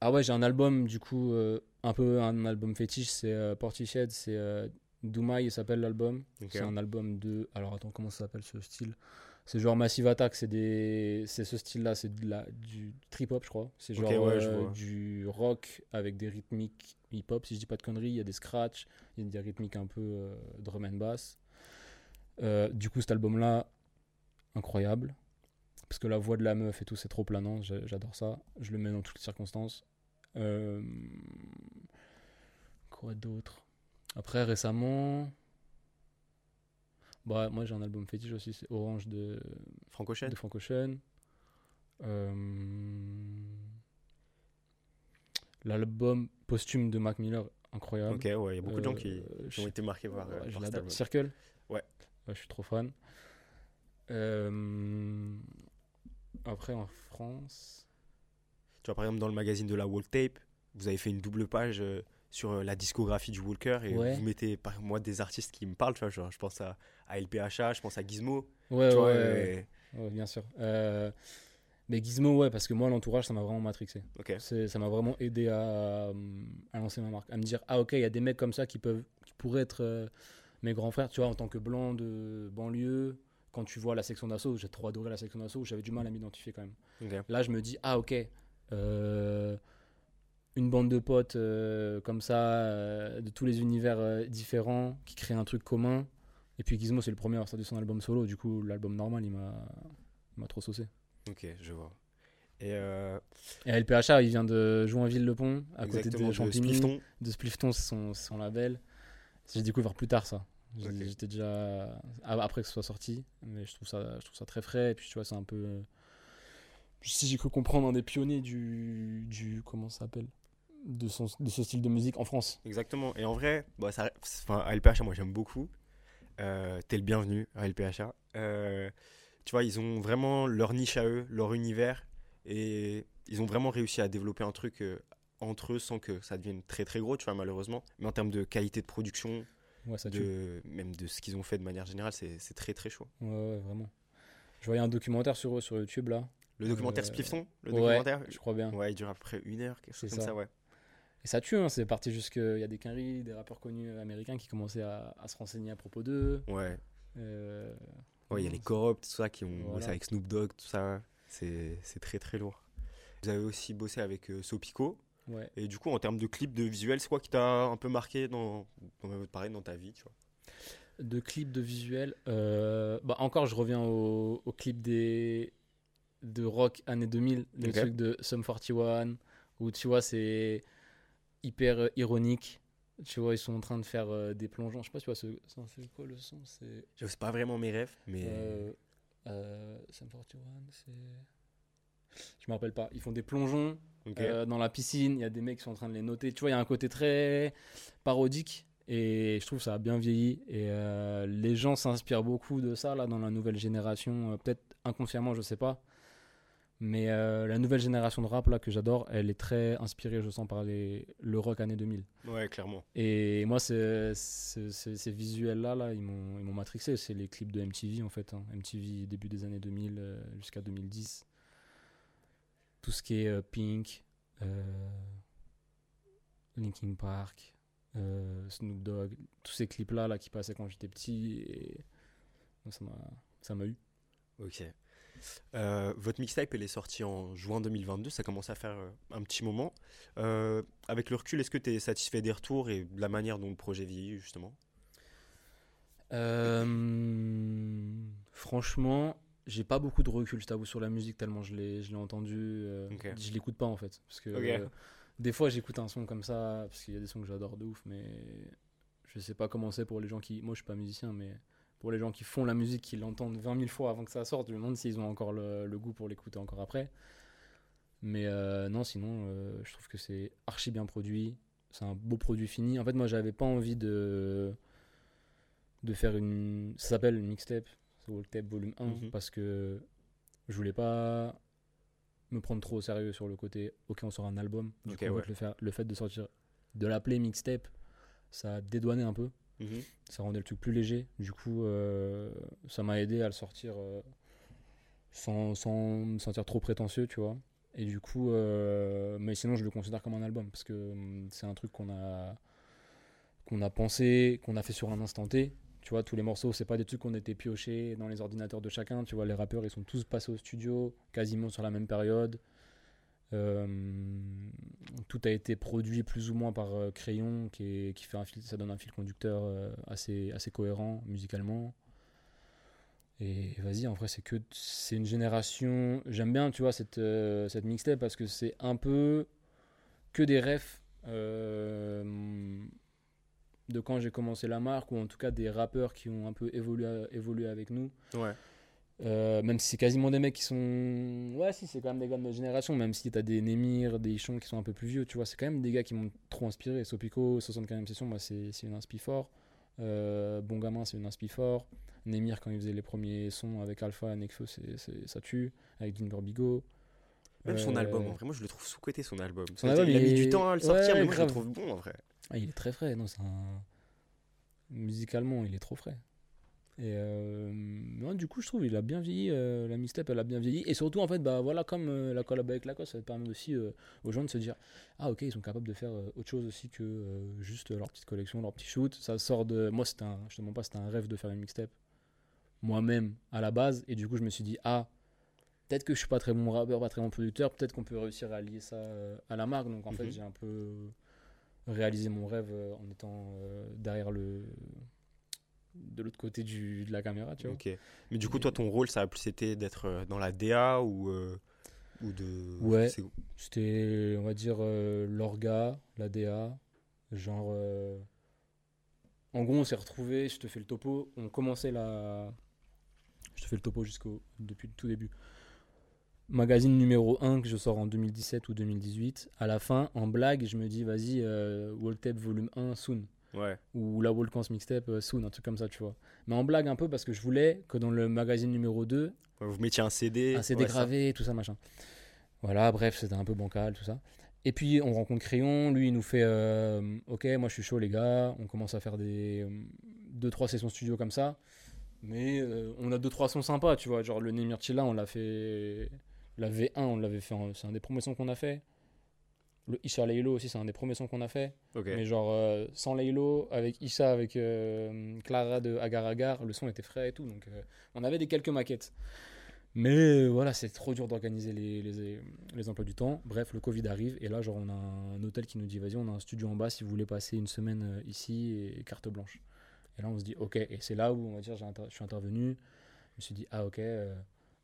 Ah ouais, j'ai un album, du coup, euh, un peu un album fétiche, c'est euh, Portishead, c'est euh, il s'appelle l'album. C'est un album de. Alors attends, comment ça s'appelle ce style? C'est genre Massive Attack, c'est des... c'est ce style-là, c'est de la... du trip hop, je crois. C'est genre ouais, euh, du rock avec des rythmiques hip-hop, si je dis pas de conneries. Il y a des scratchs, il y a des rythmiques un peu drum and bass. Du coup, cet album-là, incroyable. Parce que la voix de la meuf et tout, c'est trop planant. J'a- J'adore ça. Je le mets dans toutes les circonstances. Euh, Quoi d'autre? Après, récemment. Bah, moi, j'ai un album fétiche aussi. C'est Orange de, Frank Ocean de Frank Ocean. Euh, L'album posthume de Mac Miller, incroyable. Ok, ouais, il y a beaucoup de gens qui, Euh, qui ont été marqués par, Ouais, je par cet l'adore. album. Circle? Ouais. je suis trop fan. Euh, Après, en France. Tu vois, par exemple, dans le magazine de la Walk Tape, vous avez fait une double page euh, sur euh, la discographie du Walker et Ouais. vous mettez par moi des artistes qui me parlent, tu vois, genre, je pense à, à LPHA, je pense à Gizmo, Ouais, tu ouais, vois, ouais, et- ouais, bien sûr. Euh, Mais Gizmo, ouais, parce que moi, l'entourage, ça m'a vraiment matrixé. Ça m'a vraiment aidé à, à lancer ma marque. À me dire, ah ok, il y a des mecs comme ça qui, peuvent, qui pourraient être euh, mes grands frères. Tu vois, en tant que blanc de banlieue, quand tu vois la section d'assaut, j'ai trop adoré la section d'assaut, j'avais du mal à m'identifier quand même. Là, je me dis, ah ok, euh, une bande de potes euh, comme ça, euh, de tous les univers différents, qui créent un truc commun. Et puis Gizmo, c'est le premier à avoir sorti son album solo. Du coup, l'album normal, il m'a trop saucé. Ok, je vois. Et Et LPHA, il vient de Joinville-le-Pont, à côté de Champigny, Splifton. de Splifton, c'est son, son label. J'ai découvert plus tard ça. J'étais déjà après que ce soit sorti, mais je trouve ça, je trouve ça très frais. Et puis tu vois, c'est un peu, euh, si j'ai cru comprendre, un des pionniers du, du comment ça s'appelle, de son, de ce style de musique en France. Exactement. Et en vrai, bah, ça, enfin, LPHA, moi j'aime beaucoup. Euh, T'es le bienvenu à LPHA. Euh, tu vois, ils ont vraiment leur niche à eux, leur univers. Et ils ont vraiment réussi à développer un truc euh, entre eux sans que ça devienne très très gros, tu vois, malheureusement. Mais en termes de qualité de production, Ouais, ça tue. de, même de ce qu'ils ont fait de manière générale, c'est très très chaud. Ouais, ouais, vraiment. Je voyais un documentaire sur eux sur YouTube là. Le documentaire Euh, le ouais, documentaire, je crois bien. ouais, il dure à peu près une heure, quelque chose comme ça. ça, ouais. Et ça tue, hein, c'est parti jusque. Il y a des quinries, des rappeurs connus américains qui commençaient à, à se renseigner à propos d'eux. Ouais, Euh, ouais, il y a les c'est- Corrupt, tout ça, qui ont Voilà. bossé avec Snoop Dogg, tout ça. C'est c'est très très lourd. Vous avez aussi bossé avec euh, Sopico. Ouais. Et du coup, en termes de clips, de visuels, c'est quoi qui t'a un peu marqué dans, dans, pareil, dans ta vie, tu vois? De clips, de visuels. euh, bah encore, je reviens au, au clip des de rock années 2000, les Ok. trucs de Sum 41 Où tu vois, c'est hyper euh, ironique. Tu vois, ils sont en train de faire euh, des plongeons. Je sais pas, tu vois, ce... c'est quoi le son C'est. Pas vraiment mes rêves, mais. Euh, Sum 41, c'est. Je me rappelle pas. Ils font des plongeons euh, dans la piscine. Il y a des mecs qui sont en train de les noter. Tu vois, il y a un côté très parodique. Et je trouve que ça a bien vieilli. Et euh, les gens s'inspirent beaucoup de ça là dans la nouvelle génération. Euh, Peut-être inconsciemment, je sais pas. Mais la nouvelle génération de rap là que j'adore, elle est très inspirée, je sens, par les, le rock année 2000. Ouais, clairement. Et moi, ces visuels-là, là, ils m'ont ils m'ont matrixé. C'est les clips de MTV, en fait. hein. MTV, début des années 2000 euh, jusqu'à 2010. Tout ce qui est euh, Pink, euh, Linkin Park, euh, Snoop Dogg, tous ces clips-là là, qui passaient quand j'étais petit. Et ça m'a- eu. Ok. Euh, votre mixtape, elle est sortie en juin 2022, ça commence à faire un petit moment. Euh, avec le recul, est-ce que tu es satisfait des retours et de la manière dont le projet vieillit, justement? Euh, franchement, j'ai pas beaucoup de recul, je t'avoue, sur la musique, tellement je l'ai, je l'ai entendu. euh, Ok. Je l'écoute pas en fait. Parce que euh, des fois, j'écoute un son comme ça, parce qu'il y a des sons que j'adore de ouf, mais je sais pas comment c'est pour les gens qui. Moi, je suis pas musicien, mais pour les gens qui font la musique, qui l'entendent 20 000 fois avant que ça sorte, je me demande s'ils ont encore le, le goût pour l'écouter encore après. Mais euh, non, sinon, euh, je trouve que c'est archi bien produit. C'est un beau produit fini. En fait, moi, j'avais pas envie de de faire une. Ça s'appelle une mixtape, Walk Tape Volume 1, Mhm. parce que je voulais pas me prendre trop au sérieux sur le côté ok, on sort un album. Du Ok, coup, en ouais. fait, le, faire, le fait de sortir, de l'appeler mixtape, ça dédouanait un peu, Mhm. ça rendait le truc plus léger. Du coup, euh, ça m'a aidé à le sortir euh, sans, sans me sentir trop prétentieux, tu vois. Et du coup, euh, mais sinon, je le considère comme un album parce que hum, c'est un truc qu'on a, qu'on a pensé, qu'on a fait sur un instant T. Tu vois, tous les morceaux, c'est pas des trucs qu'on était piochés dans les ordinateurs de chacun. Tu vois, les rappeurs, ils sont tous passés au studio quasiment sur la même période. Euh, tout a été produit plus ou moins par euh, Crayon, qui, fait un fil, ça donne un fil conducteur euh, assez, assez cohérent musicalement. Et vas-y, en vrai, c'est que c'est une génération. J'aime bien, tu vois, cette, cette mixtape parce que c'est un peu que des refs de quand j'ai commencé la marque, ou en tout cas des rappeurs qui ont un peu évolué, évolué avec nous. Ouais. Euh, même si c'est quasiment des mecs qui sont. Ouais, si, c'est quand même des gars de notre génération, même si t'as des Nemir, des Ichon qui sont un peu plus vieux, tu vois, c'est quand même des gars qui m'ont trop inspiré. Sopico, 75e session, moi, c'est une inspi fort. Euh, bon Gamin, c'est une inspi fort. Nemir, quand il faisait les premiers sons avec Alpha, Nekfeu, c'est ça tue. Avec Ginger Bigot. Même son Euh, album, en vrai, moi je le trouve sous-côté son album. Son Ça, album, il a mis du temps à le sortir, Ouais, mais moi je le trouve bon en vrai. Ah, il est très frais, non, c'est un. Musicalement, il est trop frais. Et euh, ouais, du coup, je trouve il a bien vieilli, euh, la mixtape, elle a bien vieilli. Et surtout, en fait, bah voilà, comme euh, la collab avec Lacoste, ça permet aussi euh, aux gens de se dire Ah, ok, ils sont capables de faire euh, autre chose aussi que euh, juste leur petite collection, leur petit shoot. Ça sort de. Moi, c'était un, je te pas, c'était un rêve de faire une mixtape moi-même à la base. Et du coup, je me suis dit Ah, peut-être que je suis pas très bon rappeur, pas très bon producteur, peut-être qu'on peut réussir à lier ça euh, à la marque. Donc, en fait, Mhm. j'ai un peu réaliser mon rêve euh, en étant euh, derrière le de l'autre côté du, de la caméra tu vois Ok. Mais du coup, Et- toi, ton rôle, ça a plus été d'être euh, dans la DA ou, euh, ou de. Ouais. c'était on va dire euh, l'orga la DA genre euh, en gros on s'est retrouvé je te fais le topo on commençait la je te fais le topo jusqu'au depuis le tout début magazine numéro 1 que je sors en 2017 ou 2018 à la fin en blague je me dis vas-y euh, Wall Tape volume 1 soon Ouais. ou la Walkans mixtape euh, soon, un truc comme ça, tu vois. Mais en blague un peu parce que je voulais que dans le magazine numéro 2, Ouais, Vous mettiez un CD. un CD ouais, ça. gravé, tout ça, machin. Voilà, bref, c'était un peu bancal, tout ça. Et puis on rencontre Crayon, lui il nous fait euh, Ok, moi je suis chaud les gars, on commence à faire des 2-3 sessions studio comme ça. Mais euh, on a 2-3 sons sympas, tu vois. Genre le Nemir Chilla, on l'a fait. La V1, on l'avait fait, c'est un des premiers sons qu'on a fait. Le Isha Laylo aussi, c'est un des premiers sons qu'on a fait. Mais genre euh, sans Laylo, avec Isha, avec euh, Clara de Agar Agar, le son était frais et tout. Donc euh, on avait des quelques maquettes. Mais voilà, c'est trop dur d'organiser les, les, les emplois du temps. Bref, le Covid arrive et là, genre, on a un hôtel qui nous dit vas-y, on a un studio en bas si vous voulez passer une semaine ici et carte blanche. Et là, on se dit ok. Et c'est là où on va dire je suis intervenu. Je me suis dit ah ok. euh,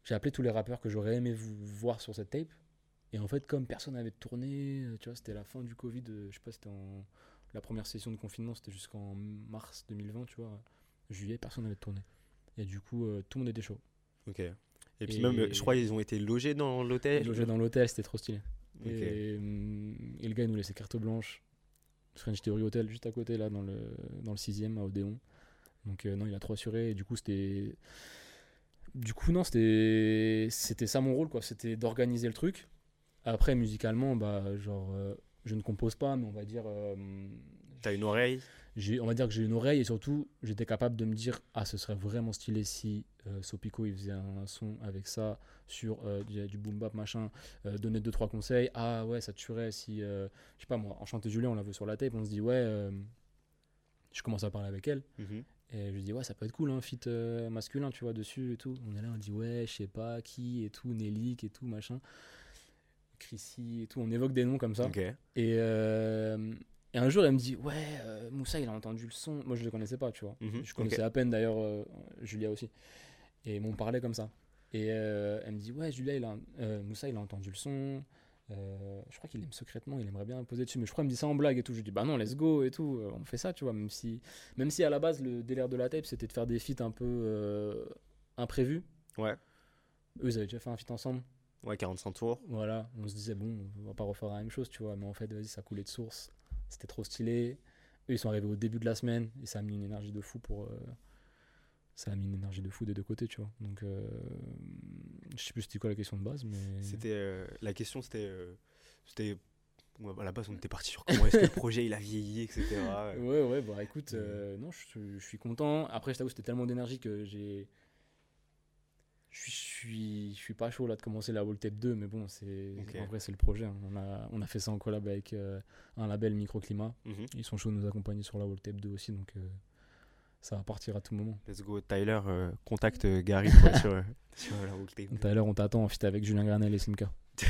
j'ai appelé tous les rappeurs que j'aurais aimé vous voir sur cette tape. Et en fait, comme personne n'avait tourné, euh, tu vois, c'était la fin du Covid, euh, je sais pas, c'était en. La première session de confinement, c'était jusqu'en mars 2020, tu vois. Juillet, personne n'avait tourné. Et du coup, euh, tout le monde était chaud. Ok. Et puis même, je crois ils ont été logés dans l'hôtel. Logé dans l'hôtel, c'était trop stylé. Ok. Et, et le gars, il nous laissait carte blanche. French Theory Hotel, juste à côté, là, dans le, dans le 6ème, à Odéon. Donc, euh, non, il a trop assuré. Et du coup, c'était. Du coup, non, c'était. C'était ça mon rôle, quoi. C'était d'organiser le truc. Après, musicalement, bah, genre. euh, je ne compose pas, mais on va dire. euh, T'as une oreille? on va dire que j'ai une oreille et surtout j'étais capable de me dire ah ce serait vraiment stylé si euh, Sopico il faisait un, son avec ça sur euh, du, du boom bap machin donner deux trois conseils ah ouais ça tuerait si je sais pas moi Enchanté Julien on l'a vu sur la tape on se dit ouais je commence à parler avec elle Mhm. Et je lui dis ouais ça peut être cool un feat euh, masculin tu vois dessus et tout on est là on dit ouais je sais pas qui et tout Nelik et tout machin Chrissy et tout on évoque des noms comme ça et, euh, et un jour, elle me dit Ouais, euh, Moussa, il a entendu le son. Moi, je le connaissais pas, tu vois. Mhm, Je connaissais à peine d'ailleurs Julia aussi. Et ils m'ont parlé comme ça. Et elle me dit Ouais, Julia, il a, Moussa, il a entendu le son. Euh, je crois qu'il aime secrètement, il aimerait bien poser dessus. Mais je crois qu'il me dit ça en blague et tout. Je dis Bah non, let's go et tout. euh, On fait ça, tu vois. Même si, même si à la base, le délire de la tape, c'était de faire des feats un peu euh, imprévus. Ouais. Eux, ils avaient déjà fait un feat ensemble. Ouais, 45 tours. Voilà, on se disait, bon, on va pas refaire la même chose, tu vois, mais en fait, vas-y, ça coulait de source. C'était trop stylé. Eux, ils sont arrivés au début de la semaine et ça a mis une énergie de fou pour. euh, ça a mis une énergie de fou des deux côtés, tu vois. Donc, euh, je sais plus c'était quoi la question de base, mais. C'était euh, la question, c'était, euh, c'était à la base on était parti sur comment est-ce que le projet il a vieilli, etc. Ouais, ouais, bah écoute, euh, non, je, je suis content. Après, je t'avoue, c'était tellement d'énergie que j'ai. Je suis, je suis, pas chaud là de commencer la Wall Tape 2, mais bon, c'est Ok. en vrai, c'est le projet. hein. On, a, on a fait ça en collab avec euh, un label Microclimat. Mhm. Ils sont chauds de nous accompagner sur la Wall Tape 2 aussi, donc ça va partir à tout moment. Let's go, Tyler, euh, contacte euh, Gary sur, euh, sur la à l'heure, on t'attend en fit avec Julien Granel et Simca.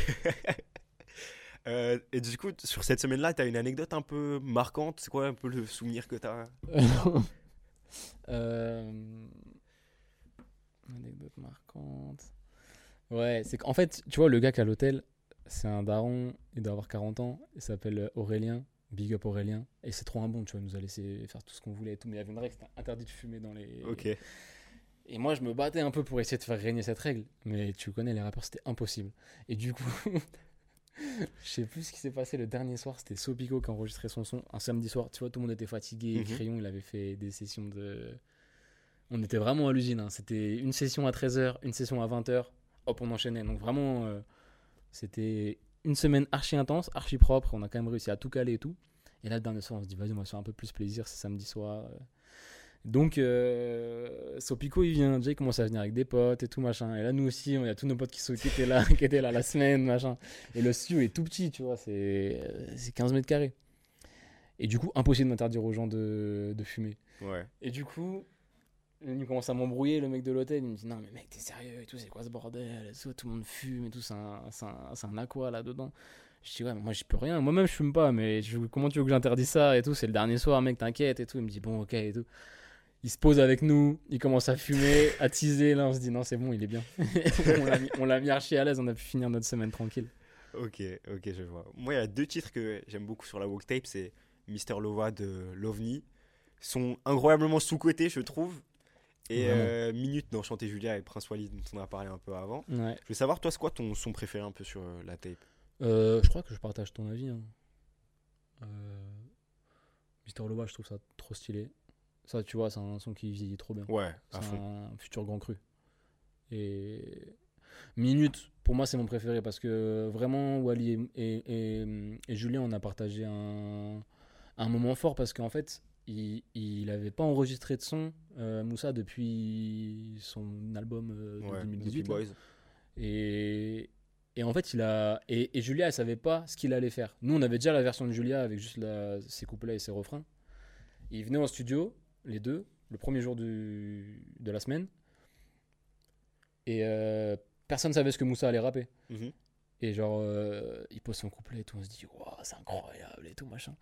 Euh, et du coup, sur cette semaine-là, t'as une anecdote un peu marquante. C'est quoi un peu le souvenir que t'as? Euh, Anecdote marquante. Ouais, c'est qu'en fait, tu vois, le gars qui a l'hôtel, c'est un daron, il doit avoir 40 ans, il s'appelle Aurélien, Big Up Aurélien, et c'est trop un bon, tu vois, il nous a laissé faire tout ce qu'on voulait et tout, mais il y avait une règle, c'était interdit de fumer dans les. Ok. Et moi, je me battais un peu pour essayer de faire régner cette règle, mais tu connais, les rappeurs, c'était impossible. Et du coup, je sais plus ce qui s'est passé le dernier soir, c'était Sopico qui a enregistré son son un samedi soir. Tu vois, tout le monde était fatigué, Mhm. Crayon, il avait fait des sessions de. On était vraiment à l'usine, hein. c'était une session à 13h, une session à 20h, hop, on enchaînait. Donc vraiment, euh, c'était une semaine archi intense, archi propre, on a quand même réussi à tout caler et tout. Et là, le dernier soir, on se dit, vas-y, on va se faire un peu plus plaisir, c'est samedi soir. euh. Donc, euh, Sopico, il vient, déjà, il commence à venir avec des potes et tout, machin. Et là, nous aussi, on y a tous nos potes qui, sont, qui, étaient là, qui étaient là la semaine, machin. Et le studio est tout petit, tu vois, c'est euh, c'est 15 mètres carrés. Et du coup, impossible d'interdire aux gens de, de fumer. Ouais. Et du coup, il commence à m'embrouiller, le mec de l'hôtel. Il me dit Non, mais mec, t'es sérieux et tout, c'est quoi ce bordel tout, tout le monde fume et tout, c'est un, un, un aqua là-dedans. Je dis Ouais, mais moi, je peux rien. Moi-même, je fume pas, mais comment tu veux que j'interdise ça et tout C'est le dernier soir, mec, t'inquiète et tout. Il me dit Bon, ok et tout. Il se pose avec nous, il commence à fumer, à teaser. Là, on se dit Non, c'est bon, il est bien. on l'a mis, archi à l'aise, on a pu finir notre semaine tranquille. Ok, ok, je vois. Moi, il y a deux titres que j'aime beaucoup sur la walk tape, c'est Mister Lova de Lovni. Sont incroyablement sous-cotés, je trouve. Et euh, Minute d'Enchanté Julia et Prince Wally, dont on a parlé un peu avant. Ouais. Je veux savoir, toi, c'est quoi ton son préféré un peu sur euh, la tape? Euh, je crois que je partage ton avis. Hein. Euh, Mister Lova, je trouve ça trop stylé. Ça, tu vois, c'est un son qui vieillit trop bien. Ouais, à C'est fond. un futur grand cru. Et Minute, pour moi, c'est mon préféré parce que vraiment, Wally et, et, et- et Julien, on a partagé un, un moment fort parce qu'en fait, il il avait pas enregistré de son, euh, Moussa, depuis son album euh, de Ouais, 2018. depuis là. Boys. Et, et en fait, il a. Et, et Julia, elle savait pas ce qu'il allait faire. Nous, on avait déjà la version de Julia avec juste la- ses couplets et ses refrains. Ils venaient en studio, les deux, le premier jour du, de la semaine. Et euh, personne savait ce que Moussa allait rapper. Mhm. Et genre, euh, il pose son couplet et tout, on se dit, waouh, c'est incroyable et tout, machin.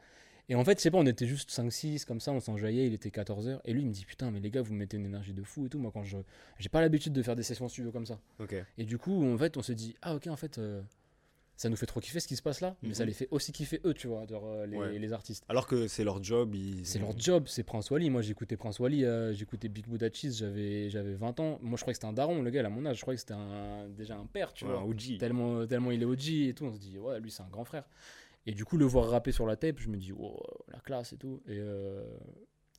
Et en fait, je sais pas, on était juste 5-6 comme ça, on s'enjaillait, il était 14h. Et lui, il me dit, putain, mais les gars, vous me mettez une énergie de fou et tout. Moi, quand je. J'ai pas l'habitude de faire des sessions studio comme ça. Ok. Et du coup, en fait, on s'est dit, ah ok, en fait, euh, ça nous fait trop kiffer ce qui se passe là, mais ça Mhm. les fait aussi kiffer eux, tu vois, genre, euh, les, Ouais. les artistes. Alors que c'est leur job, ils. C'est leur job, c'est Prince Wally. Moi, j'écoutais Prince Wally, euh, j'écoutais Big Buddha Cheese, j'avais, j'avais 20 ans. Moi, je croyais que c'était un daron, le gars, à mon âge. Je croyais que c'était un, déjà un père, tu Ouais, vois. un OG. Tellement, tellement il est OG et tout. On se dit, ouais, lui, c'est un grand frère. Et du coup, le voir rapper sur la tape, je me dis, oh, la classe et tout. Et euh,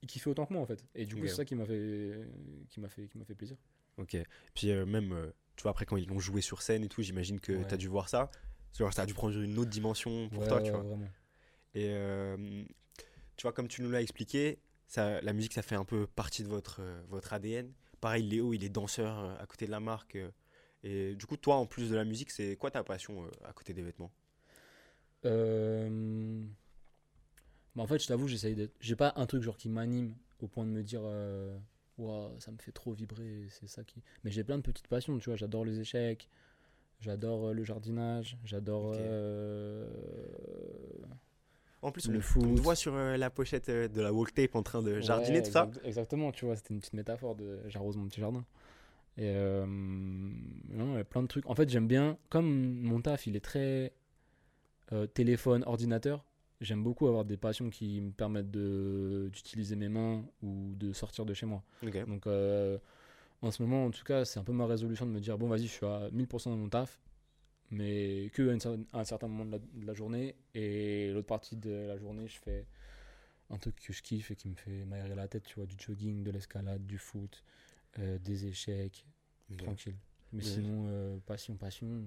il kiffait autant que moi, en fait. Et du coup, c'est ça qui m'a fait, qui m'a fait, qui m'a fait plaisir. Ok. Puis euh, même, euh, tu vois, après quand ils l'ont joué sur scène et tout, j'imagine que Ouais. tu as dû voir ça. Genre, ça a dû prendre une autre dimension pour Ouais, toi, ouais, tu vois. Vraiment. Et euh, tu vois, comme tu nous l'as expliqué, ça, la musique, ça fait un peu partie de votre, votre ADN. Pareil, Léo, il est danseur à côté de la marque. et du coup, toi, en plus de la musique, c'est quoi ta passion à côté des vêtements? Euh, bah, en fait, je t'avoue, j'essaye d'être. J'ai pas un truc genre qui m'anime au point de me dire, euh, ça me fait trop vibrer, c'est ça qui. Mais j'ai plein de petites passions, tu vois. J'adore les échecs, j'adore euh, le jardinage, j'adore euh, En plus, le on, foot. on te voit sur euh, la pochette euh, de la walk tape en train de jardiner, Ouais, tout ça. exact- Exactement, tu vois, c'était une petite métaphore de j'arrose mon petit jardin. Et non, il y a plein de trucs. En fait, j'aime bien, comme mon taf, il est très euh, téléphone, ordinateur, j'aime beaucoup avoir des passions qui me permettent d'utiliser mes mains ou de sortir de chez moi. Donc, euh, en ce moment, en tout cas, c'est un peu ma résolution de me dire bon, vas-y, je suis à 1000% dans mon taf, mais que à, une cer- à un certain moment de la, de la journée. Et l'autre partie de la journée, je fais un truc que je kiffe et qui me fait m'aérer la tête, tu vois, du jogging, de l'escalade, du foot, euh, des échecs, tranquille. Mais sinon, euh, passion, passion.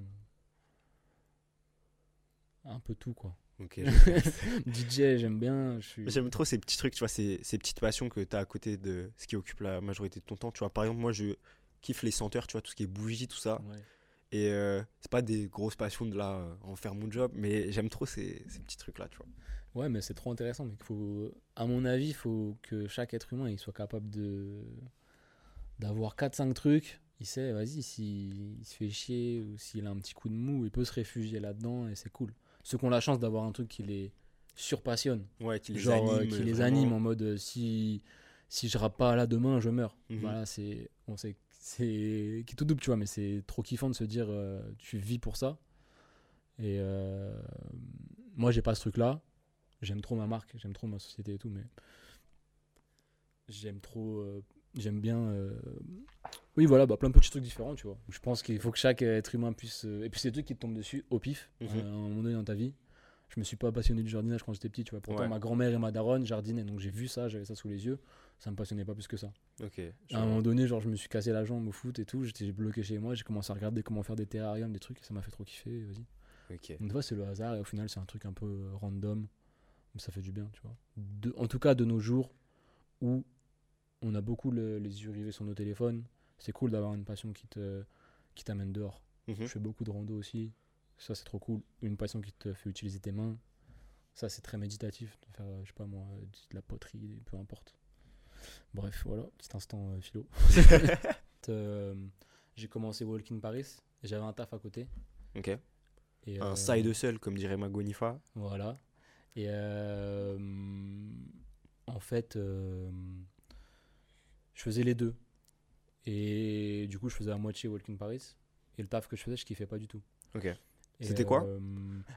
Un peu tout, quoi. Ok. DJ, j'aime bien. Suis... J'aime trop ces petits trucs, tu vois, ces, ces petites passions que tu as à côté de ce qui occupe la majorité de ton temps. Tu vois, par exemple, moi, je kiffe les senteurs, tu vois, tout ce qui est bougie, tout ça. Ouais. Et euh, c'est pas des grosses passions de là euh, en faire mon job, mais j'aime trop ces, ces petits trucs-là, tu vois. Ouais, mais c'est trop intéressant. Mais faut, à mon avis, il faut que chaque être humain il soit capable de d'avoir 4-5 trucs. Il sait, vas-y, s'il il se fait chier ou s'il a un petit coup de mou, il peut se réfugier là-dedans et c'est cool. Ceux qui ont la chance d'avoir un truc qui les surpassionne, Ouais, qui les genre euh, anime. qui les vraiment. anime en mode euh, si si je rappe pas là demain, je meurs. Mhm. Voilà, c'est on sait c'est qui est tout double, tu vois, mais c'est trop kiffant de se dire euh, tu vis pour ça. Et euh, moi, j'ai pas ce truc-là. J'aime trop ma marque, j'aime trop ma société et tout, mais j'aime trop, euh, j'aime bien. Euh, Oui, voilà, bah, plein de petits trucs différents, tu vois. Je pense qu'il faut que chaque être humain puisse. euh, Et puis c'est des trucs qui te tombent dessus au pif, Mhm. à un moment donné dans ta vie. Je me suis pas passionné du jardinage quand j'étais petit, tu vois. Pourtant, Ouais. ma grand-mère et ma daronne jardinaient, donc j'ai vu ça, j'avais ça sous les yeux. Ça me passionnait pas plus que ça. Ok. À un moment donné, genre, je me suis cassé la jambe au foot et tout. J'étais bloqué chez moi. J'ai commencé à regarder comment faire des terrariums, des trucs. Et ça m'a fait trop kiffer. Vas-y. Ok. Donc, tu vois, c'est le hasard. Et au final, c'est un truc un peu euh, random. Mais ça fait du bien, tu vois. De- en tout cas, de nos jours où on a beaucoup le- les yeux rivés sur nos téléphones, c'est cool d'avoir une passion qui te qui t'amène dehors. Mhm. Je fais beaucoup de rando aussi. Ça, c'est trop cool. Une passion qui te fait utiliser tes mains. Ça, c'est très méditatif. De faire, euh, je sais pas moi, euh, de la poterie, peu importe. Bref, voilà, petit instant euh, philo. Euh, j'ai commencé Walk in Paris et j'avais un taf à côté. Ok. Et, Un euh, side hustle, comme dirait Magonifa. Voilà. Et en fait, je faisais les deux. Et du coup, je faisais à moitié Walk in Paris. Et le taf que je faisais, je kiffais pas du tout. Ok. C'était quoi euh,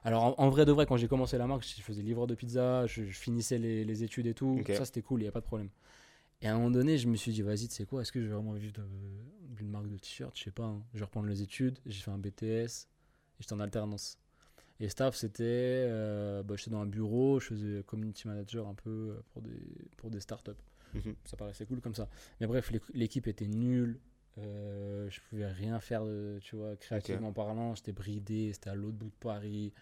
Alors, en, en vrai de vrai, quand j'ai commencé la marque, je faisais livreur de pizza, je, je finissais les, les études et tout. Ça, c'était cool, il n'y a pas de problème. Et à un moment donné, je me suis dit, vas-y, tu sais quoi, est-ce que je vais vraiment vivre d'une marque de t-shirt? Je sais pas. hein. Je vais reprendre les études, j'ai fait un BTS, et j'étais en alternance. Et staff, c'était. euh, bah, j'étais dans un bureau, je faisais community manager un peu euh, pour des, pour des startups Mhm. ça paraissait cool comme ça. Mais bref, l'équ- l'équipe était nulle. Euh, je pouvais rien faire, de, tu vois, créativement parlant. J'étais bridé, c'était à l'autre bout de Paris.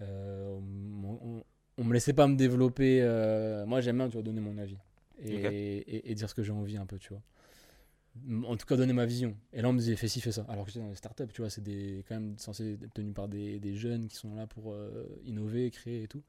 Euh, on, on- on me laissait pas me développer. euh, moi, j'aime bien, tu vois, donner mon avis et, Ok. et- et dire ce que j'ai envie un peu, tu vois. En tout cas, donner ma vision. Et là, on me disait, fais ci, fais ça. Alors que j'étais dans les startups, tu vois, c'est des, quand même censé être tenu par des, des jeunes qui sont là pour euh, innover, créer et tout.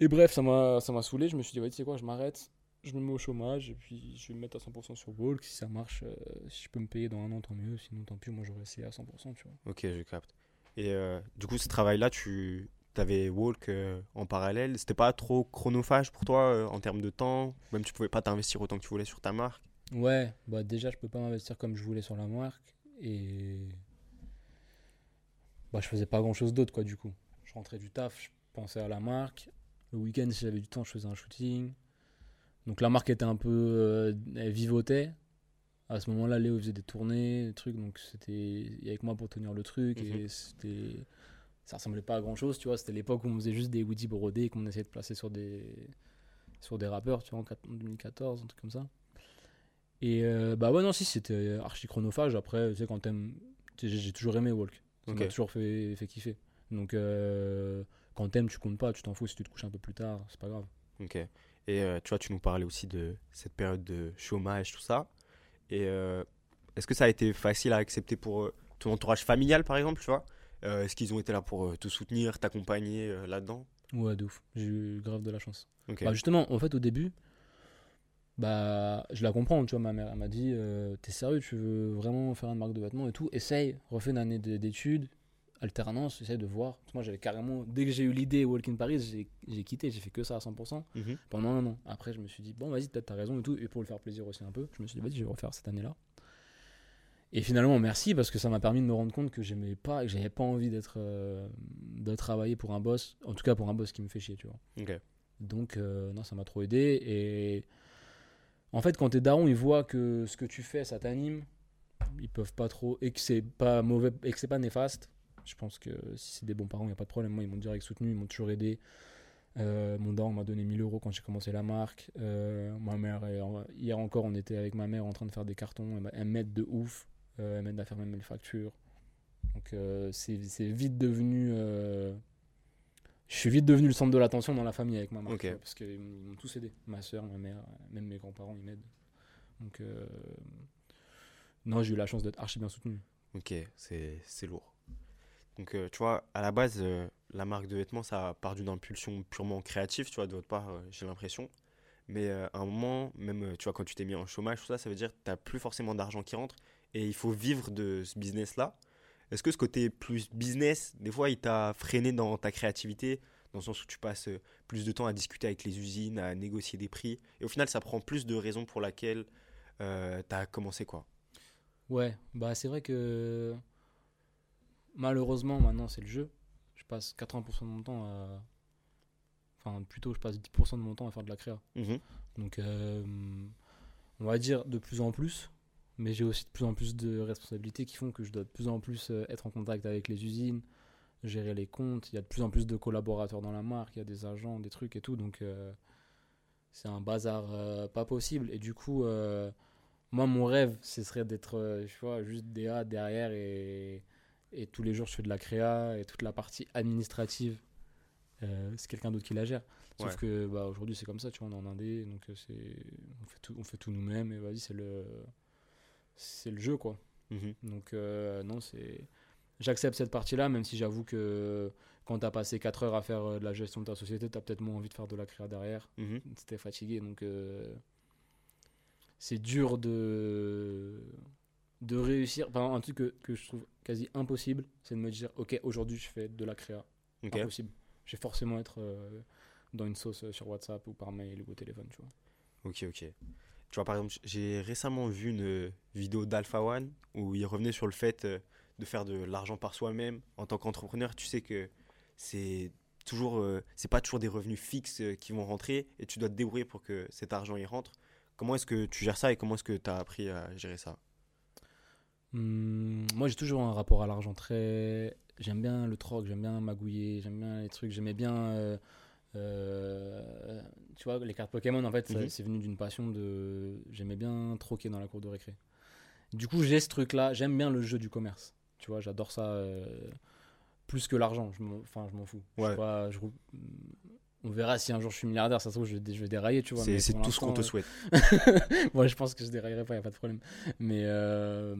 Et bref, ça m'a ça m'a saoulé. Je me suis dit, ouais, tu sais quoi, je m'arrête je me mets au chômage et puis je vais me mettre à 100% sur Walk. Si ça marche, euh, si je peux me payer dans un an, tant mieux. Sinon, tant pis, moi j'aurais essayé à 100%, tu vois. Ok, je capte. Et euh, du coup, ce travail-là, tu avais Walk euh, en parallèle. C'était pas trop chronophage pour toi en termes de temps? Même tu pouvais pas t'investir autant que tu voulais sur ta marque? Ouais, bah déjà, je peux pas m'investir comme je voulais sur la marque. Et. bah, je faisais pas grand chose d'autre, quoi, du coup. Je rentrais du taf, je pensais à la marque. Le week-end, si j'avais du temps, je faisais un shooting. Donc la marque était un peu. euh, elle vivotait. À ce moment-là, Léo faisait des tournées, des trucs, donc c'était. Que moi pour tenir le truc, Mhm. et c'était. Ça ressemblait pas à grand chose, tu vois. C'était l'époque où on faisait juste des Woody brodés et qu'on essayait de placer sur des. sur des rappeurs, tu vois, en quat- en 2014, un truc comme ça. Et euh, bah ouais, non, si, c'était archi chronophage. Après, tu sais, quand t'aimes. J'ai toujours aimé Walk. Ça Ok. m'a toujours fait, fait kiffer. Donc, euh, quand t'aimes, tu comptes pas, tu t'en fous si tu te couches un peu plus tard, c'est pas grave. Ok. Et euh, tu vois, tu nous parlais aussi de cette période de chômage, tout ça. Et euh, est-ce que ça a été facile à accepter pour euh, ton entourage familial, par exemple, tu vois? Est-ce qu'ils ont été là pour te soutenir, t'accompagner là-dedans? Ouais, de ouf. J'ai eu grave de la chance. Bah, justement, en fait, au début, bah, je la comprends, tu vois, ma mère, elle m'a dit, t'es sérieux, tu veux vraiment faire une marque de vêtements et tout, essaye, refais une année d'études, alternance, essaye de voir. Moi, j'avais carrément, dès que j'ai eu l'idée Walk in Paris, j'ai- quitté, j'ai fait que ça à 100% Mhm. pendant un an. Après, je me suis dit, bon, vas-y, peut-être t'as raison et tout, et pour le faire plaisir aussi un peu, je me suis dit, vas-y, je vais refaire cette année-là. Et finalement, merci parce que ça m'a permis de me rendre compte que j'aimais pas, que j'avais pas envie d'être, euh, de travailler pour un boss, en tout cas pour un boss qui me fait chier, tu vois. Donc, euh, non, ça m'a trop aidé. Et en fait, quand t'es daron, ils voient que ce que tu fais, ça t'anime. Ils peuvent pas trop. Et que c'est pas mauvais, et que c'est pas néfaste. Je pense que si c'est des bons parents, il n'y a pas de problème. Moi, ils m'ont direct soutenu, ils m'ont toujours aidé. Euh, mon daron m'a donné 1000 euros quand j'ai commencé la marque. Euh, ma mère, hier encore, on était avec ma mère en train de faire des cartons. Elle m'a- Elle m'aide de ouf. Euh, elle m'aide à faire même les factures. Donc, c'est vite devenu. je suis vite devenu le centre de l'attention dans la famille avec ma marque. Ok. tu vois, Parce qu'ils m'ont tous aidé. Ma soeur, ma mère, même mes grands-parents, ils m'aident. Donc, non, j'ai eu la chance d'être archi bien soutenu. Ok, c'est c'est lourd. Donc, euh, tu vois, à la base, euh, la marque de vêtements, ça part d'une impulsion purement créative, tu vois, de votre part, euh, j'ai l'impression. Mais à un moment, même, tu vois, quand tu t'es mis en chômage, tout ça, ça veut dire que tu n'as plus forcément d'argent qui rentre et il faut vivre de ce business-là. Est-ce que ce côté plus business, des fois, il t'a freiné dans ta créativité, dans le sens où tu passes plus de temps à discuter avec les usines, à négocier des prix, et au final, ça prend plus de raisons pour laquelle tu as commencé, quoi? Ouais, bah c'est vrai que malheureusement maintenant c'est le jeu. Je passe 80% de mon temps à. Enfin, plutôt je passe 10% de mon temps à faire de la créa. Mhm. Donc, euh, on va dire de plus en plus, mais j'ai aussi de plus en plus de responsabilités qui font que je dois de plus en plus euh, être en contact avec les usines, gérer les comptes. Il y a de plus en plus de collaborateurs dans la marque, il y a des agents, des trucs et tout. Donc, euh, c'est un bazar euh, pas possible. Et du coup, moi, mon rêve, ce serait d'être, tu vois, juste DA derrière et, et tous les jours, je fais de la créa et toute la partie administrative, euh, c'est quelqu'un d'autre qui la gère. Sauf Ouais. que bah, aujourd'hui, c'est comme ça, tu vois, on est en Indé, donc euh, c'est, on fait tout, on fait tout nous-mêmes et vas-y, c'est le, c'est le jeu, quoi. Mhm. Donc, euh, non, c'est. J'accepte cette partie-là, même si j'avoue que quand t'as passé 4 heures à faire de la gestion de ta société, t'as peut-être moins envie de faire de la créa derrière Mhm. c'était fatigué donc euh, c'est dur de de réussir enfin, un truc que, que je trouve quasi impossible c'est de me dire ok aujourd'hui je fais de la créa Ok. impossible je vais forcément être euh, dans une sauce euh, sur WhatsApp ou par mail ou au téléphone tu vois Ok, ok. Tu vois, par exemple, j'ai récemment vu une euh, vidéo d'Alpha One où il revenait sur le fait de faire de l'argent par soi-même. En tant qu'entrepreneur, tu sais que c'est toujours, euh, c'est pas toujours des revenus fixes euh, qui vont rentrer et tu dois te débrouiller pour que cet argent y rentre. Comment est-ce que tu gères ça et comment est-ce que tu as appris à gérer ça? Hum, moi j'ai toujours un rapport à l'argent très j'aime bien le troc j'aime bien magouiller j'aime bien les trucs j'aimais bien euh, euh, tu vois les cartes Pokémon en fait Mhm. c'est venu d'une passion de j'aimais bien troquer dans la cour de récré du coup j'ai ce truc là j'aime bien le jeu du commerce tu vois j'adore ça euh, plus que l'argent je m'en enfin je m'en fous Je sais Ouais. pas, je- on verra si un jour je suis milliardaire ça se trouve je je vais dérailler tu vois C'est tout ce qu'on te l'instant, souhaite. Moi, je pense que je déraillerai pas, il a pas de problème. Mais euh,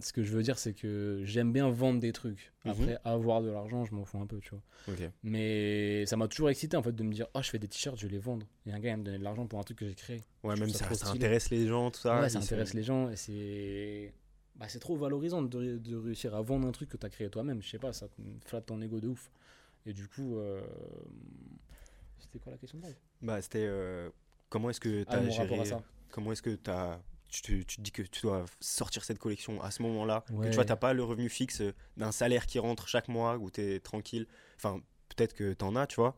ce que je veux dire, c'est que j'aime bien vendre des trucs. Mhm. Après, avoir de l'argent, je m'en fous un peu, tu vois. Mais ça m'a toujours excité, en fait, de me dire, oh, je fais des t-shirts, je vais les vendre. Et un gars, il va me donner de l'argent pour un truc que j'ai créé. Ouais, Je même ça ça, intéresse les gens, tout ça. ouais, ça intéresse les gens et c'est. Bah, c'est trop valorisant de, de réussir à vendre un truc que tu as créé toi-même. Je sais pas, ça te flatte ton ego de ouf. Et du coup, euh, c'était quoi la question de base? Bah, c'était euh, comment est-ce que tu Ah, as mon géré. Comment est-ce que tu as tu te, tu te dis que tu dois sortir cette collection à ce moment-là, que Ouais. tu vois, t'as pas le revenu fixe d'un salaire qui rentre chaque mois où tu es tranquille? Enfin, peut-être que tu en as, tu vois,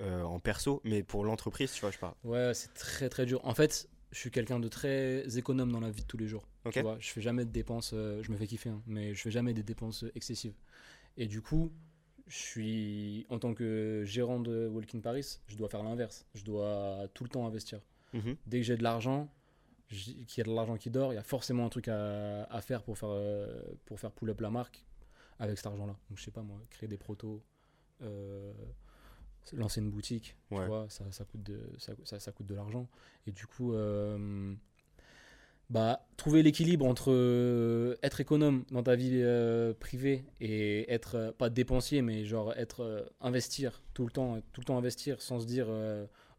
euh, en perso, mais pour l'entreprise, tu vois, je parle. Ouais, c'est très très dur. En fait, je suis quelqu'un de très économe dans la vie de tous les jours. Ok. Tu vois, je fais jamais de dépenses, euh, je me fais kiffer, hein, mais je fais jamais des dépenses excessives. Et du coup, je suis en tant que gérant de Walk in Paris, je dois faire l'inverse. Je dois tout le temps investir. Mhm. Dès que j'ai de l'argent, qu'il y a de l'argent qui dort, il y a forcément un truc à, à faire pour faire, euh, pour faire pull up la marque avec cet argent-là. Donc, je sais pas moi, créer des protos, euh, lancer une boutique, Ouais. tu vois, ça, ça coûte de, ça, ça- ça coûte de l'argent. Et du coup, euh, bah, trouver l'équilibre entre euh, être économe dans ta vie euh, privée et être, euh, pas dépensier, mais genre être, investir tout le temps, tout le temps investir sans se dire,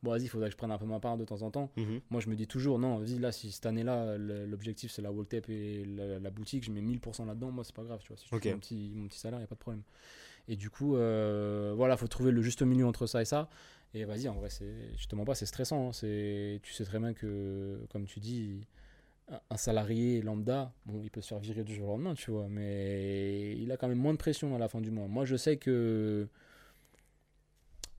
bon, vas-y, il faudrait que je prenne un peu ma part de temps en temps. Mhm. Moi, je me dis toujours, non, vas-y, là, si cette année-là, le- l'objectif c'est la wall tape et la, la boutique, je mets 1000% là-dedans, moi, c'est pas grave, tu vois. Si je Ok. fais mon petit, mon petit salaire, il a pas de problème. Et du coup, voilà, faut trouver le juste milieu entre ça et ça. Et vas-y, en vrai, c'est, je te mens pas, c'est stressant. hein. C'est, tu sais très bien que, comme tu dis, un- salarié lambda, bon, il peut se faire virer du jour au lendemain, tu vois, mais il a quand même moins de pression à la fin du mois. Moi, je sais que,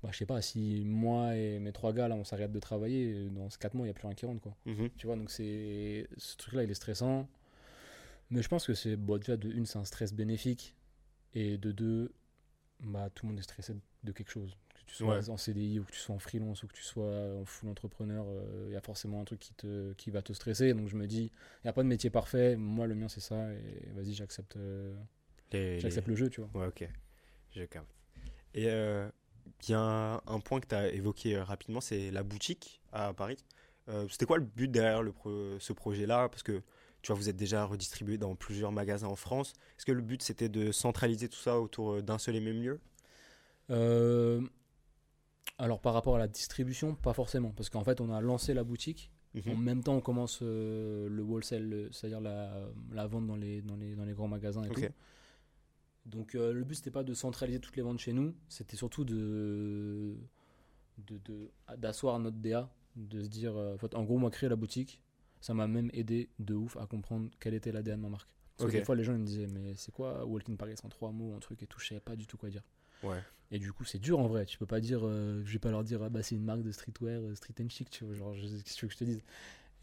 bah, je sais pas, si moi et mes trois gars, là, on s'arrête de travailler, dans ces quatre mois, il n'y a plus rien qui rentre, quoi. Mhm. Tu vois, donc c'est ce truc-là, il est stressant. Mais je pense que c'est, bon, déjà, de une, c'est un stress bénéfique. Et de deux, bah, tout le monde est stressé de quelque chose. Tu sois Ouais. en CDI ou que tu sois en freelance ou que tu sois en full entrepreneur, euh, il y a forcément un truc qui, te, qui va te stresser. Donc je me dis, il n'y a pas de métier parfait. Moi, le mien, c'est ça. Et vas-y, j'accepte, euh, Les- le jeu, tu vois. Ouais, ok. Je capte. Et euh, il y a un, point que tu as évoqué euh, rapidement, c'est la boutique à Paris. Euh, C'était quoi le but derrière le pro- ce projet-là? Parce que tu vois, vous êtes déjà redistribué dans plusieurs magasins en France. Est-ce que le but c'était de centraliser tout ça autour euh, d'un seul et même lieu? Euh, alors, par rapport à la distribution, pas forcément. Parce qu'en fait, on a lancé la boutique. Mhm. En même temps, on commence euh, le wholesale, le- c'est-à-dire la, la vente dans les, dans, les, dans les grands magasins et tout. Donc euh, le but, c'était pas de centraliser toutes les ventes chez nous, c'était surtout de de- de- d'asseoir notre DA, de se dire, euh, en fait, en gros, moi, créer la boutique, ça m'a même aidé de ouf à comprendre quel était l'ADN de ma marque. Parce Ok. que des fois, les gens ils me disaient, mais c'est quoi Walk in Paris en trois mots, un truc et tout, je savais pas du tout quoi dire. Ouais. Et du coup, c'est dur en vrai. Tu peux pas dire, euh, je vais pas leur dire, ah bah c'est une marque de streetwear, euh, street and chic, tu vois. Genre, qu'est-ce que tu veux que je te dise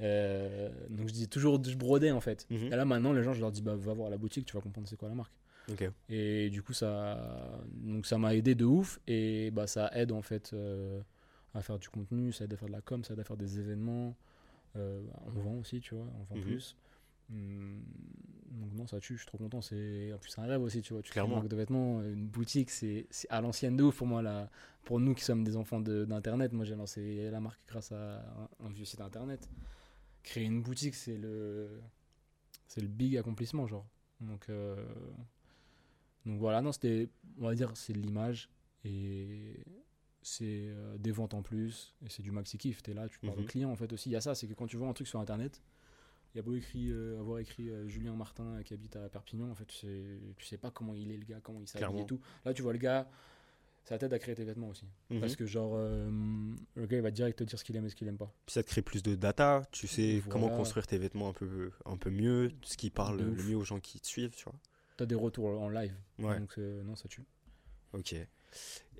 Euh, Donc, je disais toujours, je brodais en fait. Mhm. Et là, maintenant, les gens, je leur dis, bah va voir la boutique, tu vas comprendre c'est quoi la marque. Et du coup, ça, donc ça m'a aidé de ouf. Et bah, ça aide en fait à faire du contenu, ça aide à faire de la com, ça aide à faire des événements. On vend aussi, tu vois, on vend Mhm. plus. Hum, donc non, ça tue, je suis trop content. C'est en plus c'est un rêve aussi, tu vois. Tu crées une Clairement. marque de vêtements, une boutique, c'est à l'ancienne de ouf pour moi là. Pour nous qui sommes des enfants de- d'internet, moi j'ai lancé la marque grâce à un, un vieux site internet. Créer une boutique, c'est le c'est le big accomplissement genre. Donc euh, donc voilà, non, c'était on va dire c'est de l'image et c'est euh, des ventes en plus et c'est du maxi kiff. T'es là, tu parles Mhm. au client en fait aussi. Il y a ça, c'est que quand tu vois un truc sur internet, il y a beau écrit, euh, avoir écrit euh, Julien Martin euh, qui habite à Perpignan, en fait, tu sais, tu sais pas comment il est le gars, comment il s'habille et tout. Là, tu vois le gars, ça t'aide à créer tes vêtements aussi. Mhm. Parce que, genre, euh, le gars, il va direct te dire ce qu'il aime et ce qu'il aime pas. Puis ça te crée plus de data, tu sais Voilà. comment construire tes vêtements un peu, un peu mieux, ce qui parle De le ouf. mieux aux gens qui te suivent, tu vois. T'as des retours en live. Ouais. Donc, non, ça tue. Ok. Et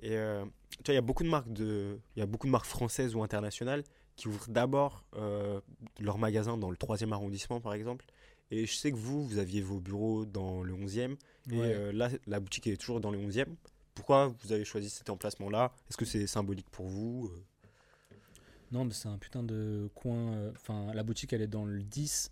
tu vois, il y a beaucoup de marques de, il y a beaucoup de marques françaises ou internationales qui ouvrent d'abord euh, leur magasin dans le 3e arrondissement, par exemple. Et je sais que vous, vous aviez vos bureaux dans le 11e. Et Ouais. euh, là, la boutique est toujours dans le 11e. Pourquoi vous avez choisi cet emplacement-là? Est-ce que c'est symbolique pour vous Euh, Non, mais c'est un putain de coin. Enfin, la boutique, elle est dans le 10.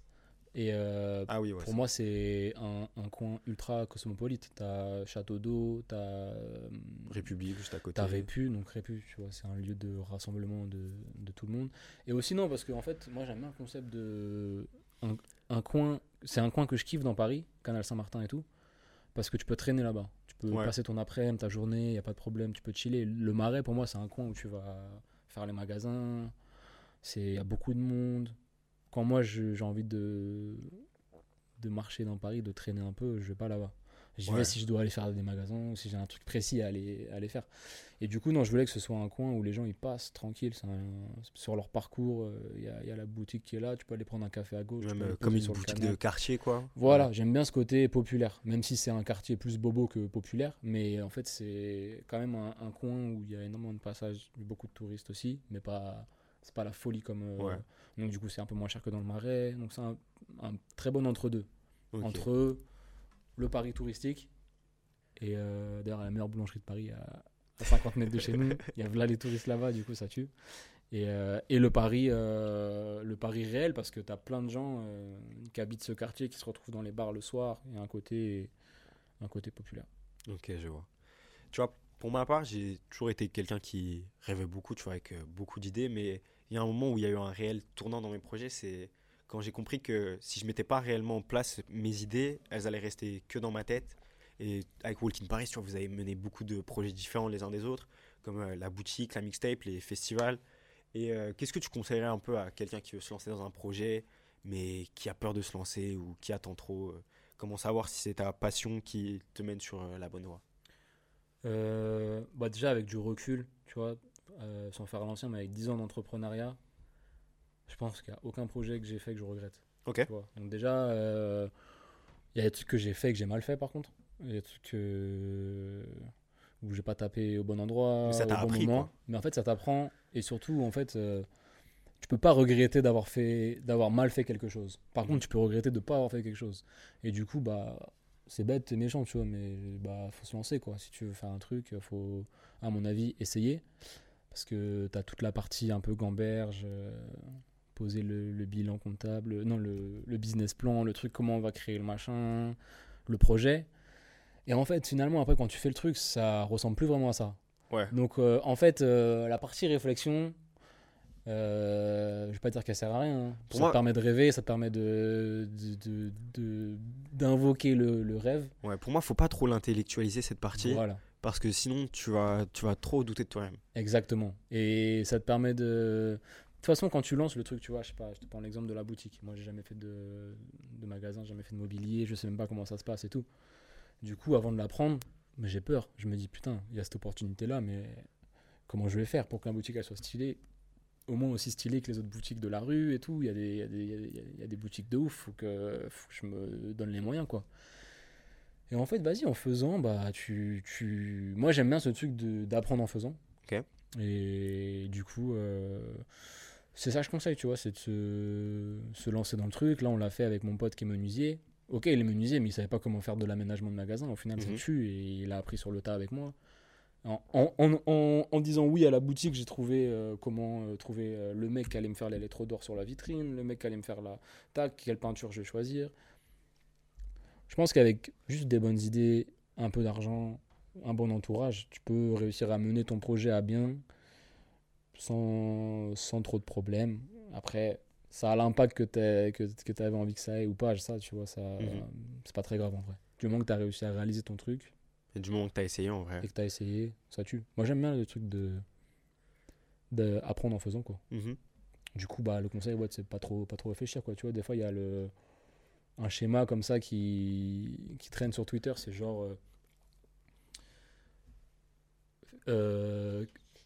Et euh, Ah oui, ouais. pour moi, c'est un, un coin ultra cosmopolite. T'as Château d'eau, t'as. euh, République, juste à côté. T'as Répu, donc Répu, tu vois, c'est un lieu de rassemblement de, de tout le monde. Et aussi, non, parce que en fait, moi j'aime bien le concept de. Un, un coin, c'est un coin que je kiffe dans Paris, Canal Saint-Martin et tout, parce que tu peux traîner là-bas. Tu peux Ouais. passer ton après-midi, ta journée, y a pas de problème, tu peux chiller. Le Marais, pour moi, c'est un coin où tu vas faire les magasins, il y a beaucoup de monde. Quand moi j'ai envie de, de marcher dans Paris, de traîner un peu, je vais pas là-bas. J'y Ouais. vais si je dois aller faire des magasins ou si j'ai un truc précis à aller, à aller faire. Et du coup, non, je voulais que ce soit un coin où les gens ils passent tranquilles. un- sur leur parcours, euh, il y, a, il y a la boutique qui est là. Tu peux aller prendre un café à gauche. Même comme une sur boutique de quartier, quoi. Voilà, j'aime bien ce côté populaire, même si c'est un quartier plus bobo que populaire, mais en fait c'est quand même un, un coin où il y a énormément de passages, beaucoup de touristes aussi, mais pas c'est pas la folie comme euh, Ouais. donc du coup c'est un peu moins cher que dans le Marais, donc c'est un, un très bon entre deux, Ok. entre le Paris touristique et euh, d'ailleurs la meilleure boulangerie de Paris à, à 50 mètres de chez nous, il y a là les touristes là-bas, du coup ça tue. Et, euh, et le Paris, le Paris réel, parce que tu as plein de gens qui habitent ce quartier, qui se retrouvent dans les bars le soir, et un côté, un côté populaire. Ok, je vois. Tu vois, pour ma part, j'ai toujours été quelqu'un qui rêvait beaucoup, tu vois, avec euh, beaucoup d'idées, mais il y a un moment où il y a eu un réel tournant dans mes projets, c'est quand j'ai compris que si je mettais pas réellement en place mes idées, elles allaient rester que dans ma tête. Et avec Walking Paris, tu vois, vous avez mené beaucoup de projets différents les uns des autres, comme euh, la boutique, la mixtape, les festivals. Et euh, qu'est-ce que tu conseillerais un peu à quelqu'un qui veut se lancer dans un projet, mais qui a peur de se lancer ou qui attend trop Comment savoir si c'est ta passion qui te mène sur la bonne voie? Euh, bah déjà, avec du recul, tu vois, euh, sans faire l'ancien, mais avec 10 ans d'entrepreneuriat, je pense qu'il n'y a aucun projet que j'ai fait que je regrette. Ok. tu vois. Donc déjà, euh, il y a des trucs que j'ai fait et que j'ai mal fait par contre. Il y a des trucs que... où j'ai pas tapé au bon endroit, Mais ça au bon appris, moment. quoi. Mais en fait, ça t'apprend et surtout, en fait, euh, tu peux pas regretter d'avoir fait, d'avoir mal fait quelque chose. Par Mhm. contre, tu peux regretter de pas avoir fait quelque chose. Et du coup, bah, c'est bête, c'est méchant, tu vois, mais bah, faut se lancer quoi. Si tu veux faire un truc, faut, à mon avis, essayer. Parce que tu as toute la partie un peu gamberge, euh, poser le, le bilan comptable, non, le, le business plan, le truc, comment on va créer le machin, le projet. Et en fait, finalement, après, quand tu fais le truc, ça ressemble plus vraiment à ça. Ouais. Donc, euh, en fait, euh, la partie réflexion, euh, je vais pas dire qu'elle sert à rien. hein. Pour ça moi- te permet de rêver, ça te permet de, d'invoquer le, le rêve. Ouais, pour moi, faut pas trop l'intellectualiser cette partie Voilà. parce que sinon tu vas, tu vas trop douter de toi-même. Exactement. Et ça te permet de. De toute façon, quand tu lances le truc, tu vois, je sais pas, je te prends l'exemple de la boutique. Moi, j'ai jamais fait de, de magasin, jamais fait de mobilier, je sais même pas comment ça se passe et tout. Du coup, avant de la prendre, j'ai peur. Je me dis, putain, il y a cette opportunité-là, mais comment je vais faire pour qu'un boutique elle soit stylée Au moins aussi stylée que les autres boutiques de la rue et tout. Il y a des, il y a des, il y a des- il y a des boutiques de ouf, faut que, faut que je me donne les moyens, quoi. Et en fait, vas-y, en faisant, bah, tu, tu... moi j'aime bien ce truc d'apprendre en faisant. Et du coup, euh, c'est ça que je conseille, tu vois, c'est de se, se lancer dans le truc. Là, on l'a fait avec mon pote qui est menuisier. Ok, il est menuisier, mais il savait pas comment faire de l'aménagement de magasin. Au final, ça Mhm. tue et il a appris sur le tas avec moi. En, en, en- en- en disant oui à la boutique, j'ai trouvé euh, comment euh, trouver euh, le mec qui allait me faire l'électrodore sur la vitrine, le mec qui allait me faire la tac, quelle peinture je vais choisir. Je pense qu'avec juste des bonnes idées, un peu d'argent, un bon entourage, tu peux réussir à mener ton projet à bien sans, sans trop de problèmes. Après, ça a l'impact que tu que, que avais envie que ça ait ou pas, ça, tu vois, ça, Mhm. c'est pas très grave en vrai. Du moment que tu as réussi à réaliser ton truc Et du moment que tu as essayé en vrai. et que tu as essayé, ça tue. Moi, j'aime bien le truc de d'apprendre en faisant, quoi. Mhm. Du coup, bah, le conseil, ouais, c'est pas trop, pas trop réfléchir, quoi. Tu vois, des fois, il y a le, un schéma comme ça qui, qui traîne sur Twitter, c'est genre. euh, euh,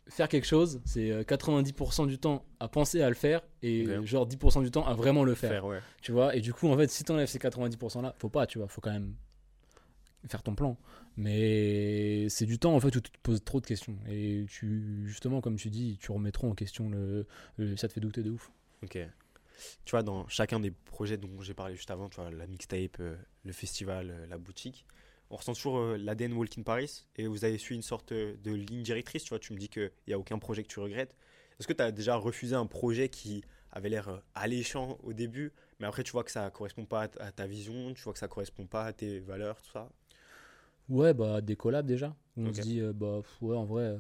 faire quelque chose, c'est euh, 90% du temps à penser à le faire et genre 10% du temps à vraiment le faire. Faire, ouais. Tu vois, et du coup, en fait, si t'enlèves ces 90% là, faut pas, tu vois, faut quand même faire ton plan. Mais c'est du temps, en fait, où tu te poses trop de questions. Et tu, justement, comme tu dis, tu remets trop en question le, ça te fait douter de ouf. Ok. Tu vois, dans chacun des projets dont j'ai parlé juste avant, tu vois, la mixtape, euh, le festival, euh, la boutique, on ressent toujours euh, l'ADN Walk in Paris et vous avez suivi une sorte euh, de ligne directrice. Tu vois, tu me dis qu'il n'y a aucun projet que tu regrettes. Est-ce que tu as déjà refusé un projet qui avait l'air alléchant au début, mais après tu vois que ça correspond pas à ta vision, tu vois que ça correspond pas à tes valeurs, tout ça? Ouais, bah, des collabs déjà. Où On se dit, euh, bah, pff, ouais, en vrai. euh,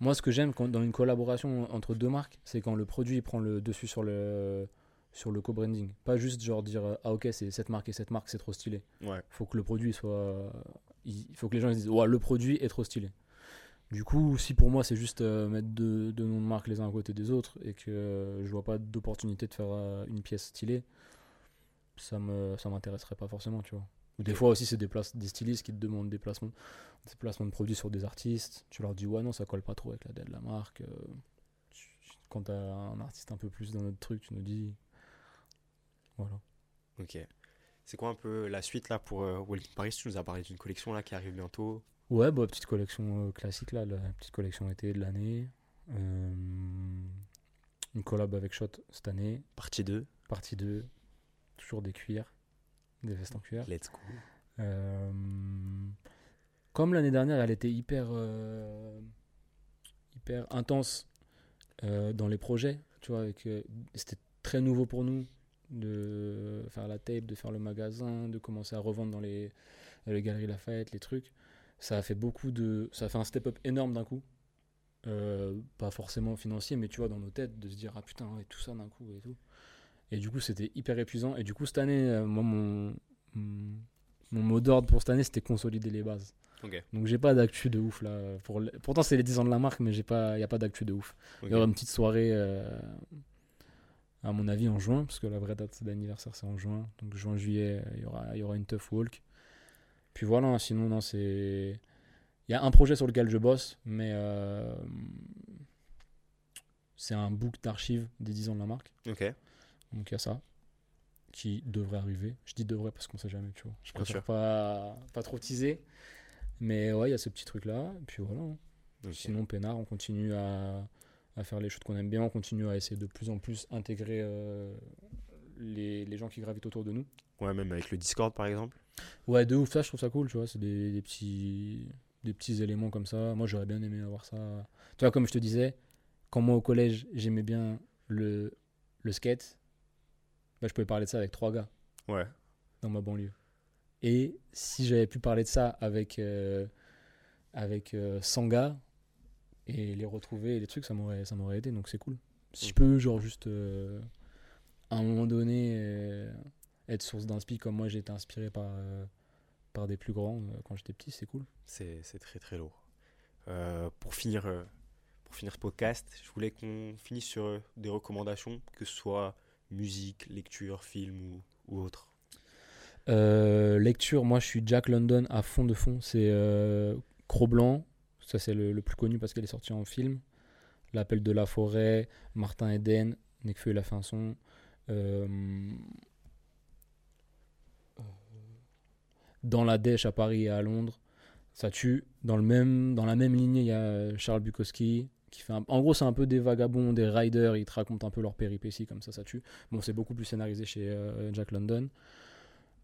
moi, ce que j'aime quand- dans une collaboration entre deux marques, c'est quand le produit il prend le dessus sur le, sur le co-branding. Pas juste genre dire, euh, ah ok, c'est cette marque et cette marque, c'est trop stylé. Ouais. faut que le produit soit. Il faut que les gens ils disent ouais, le produit est trop stylé. Du coup, si pour moi c'est juste euh, mettre deux, deux noms de marque les uns à côté des autres et que euh, je vois pas d'opportunité de faire euh, une pièce stylée, ça me ça m'intéresserait pas forcément, tu vois. Ou des fois aussi, c'est des, des stylistes qui te demandent des placements, des placements de produits sur des artistes. Tu leur dis, ouais, non, ça colle pas trop avec la de la marque. euh, tu- quand t'as un artiste un peu plus dans notre truc, tu nous dis. Voilà. Ok. C'est quoi un peu la suite là pour euh, Walking Paris? Tu nous as parlé d'une collection là qui arrive bientôt. Ouais, bah, petite collection euh, classique là, la petite collection été de l'année. Euh, une collab avec Shot cette année, Partie 2. partie 2. Toujours des cuirs, des vestes en cuir. Let's go. Euh, comme l'année dernière, elle était hyper, euh, hyper intense euh, dans les projets. Tu vois, avec, c'était très nouveau pour nous de faire la tape, de faire le magasin, de commencer à revendre dans les, dans les galeries Lafayette, les trucs. Ça a fait beaucoup de, ça a fait un step-up énorme d'un coup. Pas forcément financier, mais tu vois, dans nos têtes, de se dire ah putain, ouais, tout ça d'un coup et tout. Et du coup, c'était hyper épuisant. Et du coup, cette année, euh, moi, mon, mot d'ordre pour cette année, c'était consolider les bases. Ok. Donc, j'ai pas d'actu de ouf là. Pour le- Pourtant, c'est les 10 ans de la marque, mais il n'y a pas d'actu de ouf. Il y aura une petite soirée, euh, à mon avis, en juin, parce que la vraie date d'anniversaire, c'est en juin. Donc, juin-juillet, il y aura, il y aura une tough walk. Puis voilà, sinon, non, c'est. Il y a un projet sur lequel je bosse, mais euh, c'est un book d'archives des 10 ans de la marque. Ok. Donc il y a ça qui devrait arriver. Je dis devrait parce qu'on sait jamais, tu vois. Je préfère pas, pas trop teaser. Mais ouais, il y a ce petit truc là. Et puis voilà. hein. Sinon, Pénard, on continue à, à faire les choses qu'on aime bien. On continue à essayer de plus en plus intégrer euh, les, les gens qui gravitent autour de nous. Ouais, même avec le Discord par exemple. Ouais, de ouf, ça, je trouve ça cool, tu vois. C'est des, des petits, des petits éléments comme ça. Moi, j'aurais bien aimé avoir ça. Tu vois, comme je te disais, quand moi au collège, j'aimais bien le, le skate, bah, je pouvais parler de ça avec trois gars Ouais. dans ma banlieue. Et si j'avais pu parler de ça avec, euh, avec euh, 100 gars et les retrouver et les trucs, ça m'aurait, ça m'aurait aidé, donc c'est cool. Si je Ok. peux, genre, juste euh, à un moment donné, euh, être source d'inspi comme moi j'ai été inspiré par, par des plus grands quand j'étais petit, c'est cool. C'est c'est très très lourd. Pour, finir, pour finir ce podcast, je voulais qu'on finisse sur des recommandations, que ce soit musique, lecture, film ou, autre. Euh, lecture, moi je suis Jack London à fond de fond. C'est euh, Cro-Blanc, ça c'est le, plus connu parce qu'elle est sortie en film. L'appel de la forêt, Martin Eden, Nekfeu il a fait un son. Euh, dans la Dèche à Paris et à Londres, ça tue. Dans, le même, dans la même lignée, il y a Charles Bukowski. Qui fait un- En gros, c'est un peu des vagabonds, des riders, ils te racontent un peu leurs péripéties, comme ça, ça tue. Bon, c'est beaucoup plus scénarisé chez euh, Jack London.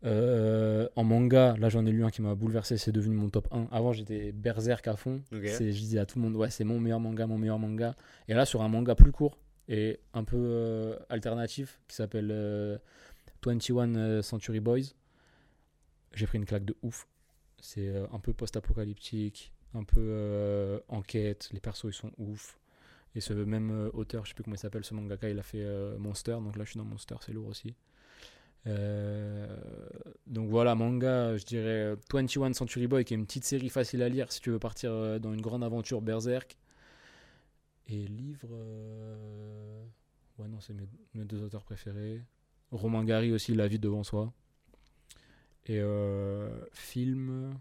Euh, en manga, là j'en ai lu un qui m'a bouleversé, c'est devenu mon top 1. Avant j'étais berserk à fond. Ok. C'est- Je disais à tout le monde, ouais, c'est mon meilleur manga, mon meilleur manga. Et là, sur un manga plus court et un peu euh, alternatif qui s'appelle euh, 21 Century Boys, j'ai pris une claque de ouf. C'est un peu post-apocalyptique, un peu euh, enquête, les persos ils sont ouf. Et ce même euh, auteur, je sais plus comment il s'appelle, ce mangaka, il a fait euh, Monster, donc là je suis dans Monster, c'est lourd aussi. Donc voilà, manga, je dirais euh, 21 Century Boy, qui est une petite série facile à lire si tu veux partir dans une grande aventure berserk. Et livre. Ouais, non, c'est mes, deux auteurs préférés. Romain Gary aussi, La vie devant soi. Et euh, film.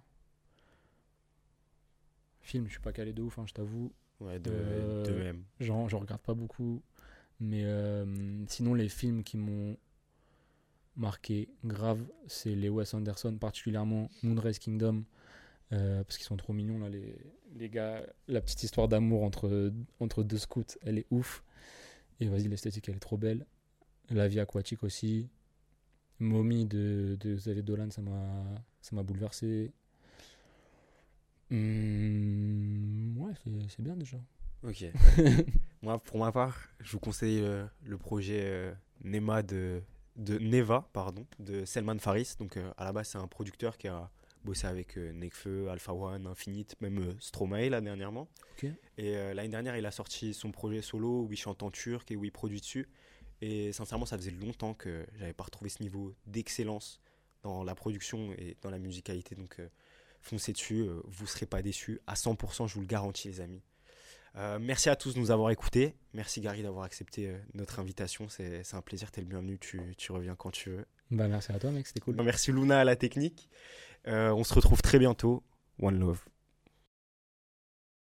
Film, je suis pas calé de ouf, hein, je t'avoue. Ouais, de, Euh, de même. J'en j'en regarde pas beaucoup. Mais euh, sinon, les films qui m'ont marqué grave, c'est les Wes Anderson, particulièrement Moonrise Kingdom. euh, parce qu'ils sont trop mignons, là, les, les gars. La petite histoire d'amour entre, entre deux scouts, elle est ouf. Et vas-y, l'esthétique, elle est trop belle. La vie aquatique aussi. Mommy de, de Xavier Dolan, ça m'a ça m'a bouleversé. Hum, ouais, c'est- bien déjà. Ok. Moi, pour ma part, je vous conseille euh, le projet euh, Nema de, de Neva, pardon, de Selman Faris. Donc, euh, à la base, c'est un producteur qui a bossé avec Nekfeu, Alpha One, Infinite, même Stromae là dernièrement. Et l'année dernière, il a sorti son projet solo où il chante en turc et où il produit dessus. Et sincèrement, ça faisait longtemps que j'avais pas retrouvé ce niveau d'excellence dans la production et dans la musicalité. Donc, foncez dessus, euh, vous serez pas déçus. À 100%, je vous le garantis, les amis. Euh, merci à tous de nous avoir écoutés. Merci Gary d'avoir accepté euh, notre invitation. C'est un plaisir, tu es le bienvenu. Tu, tu reviens quand tu veux. Bah, merci à toi, mec, c'était cool. Merci Luna à la technique. Euh, on se retrouve très bientôt. One love.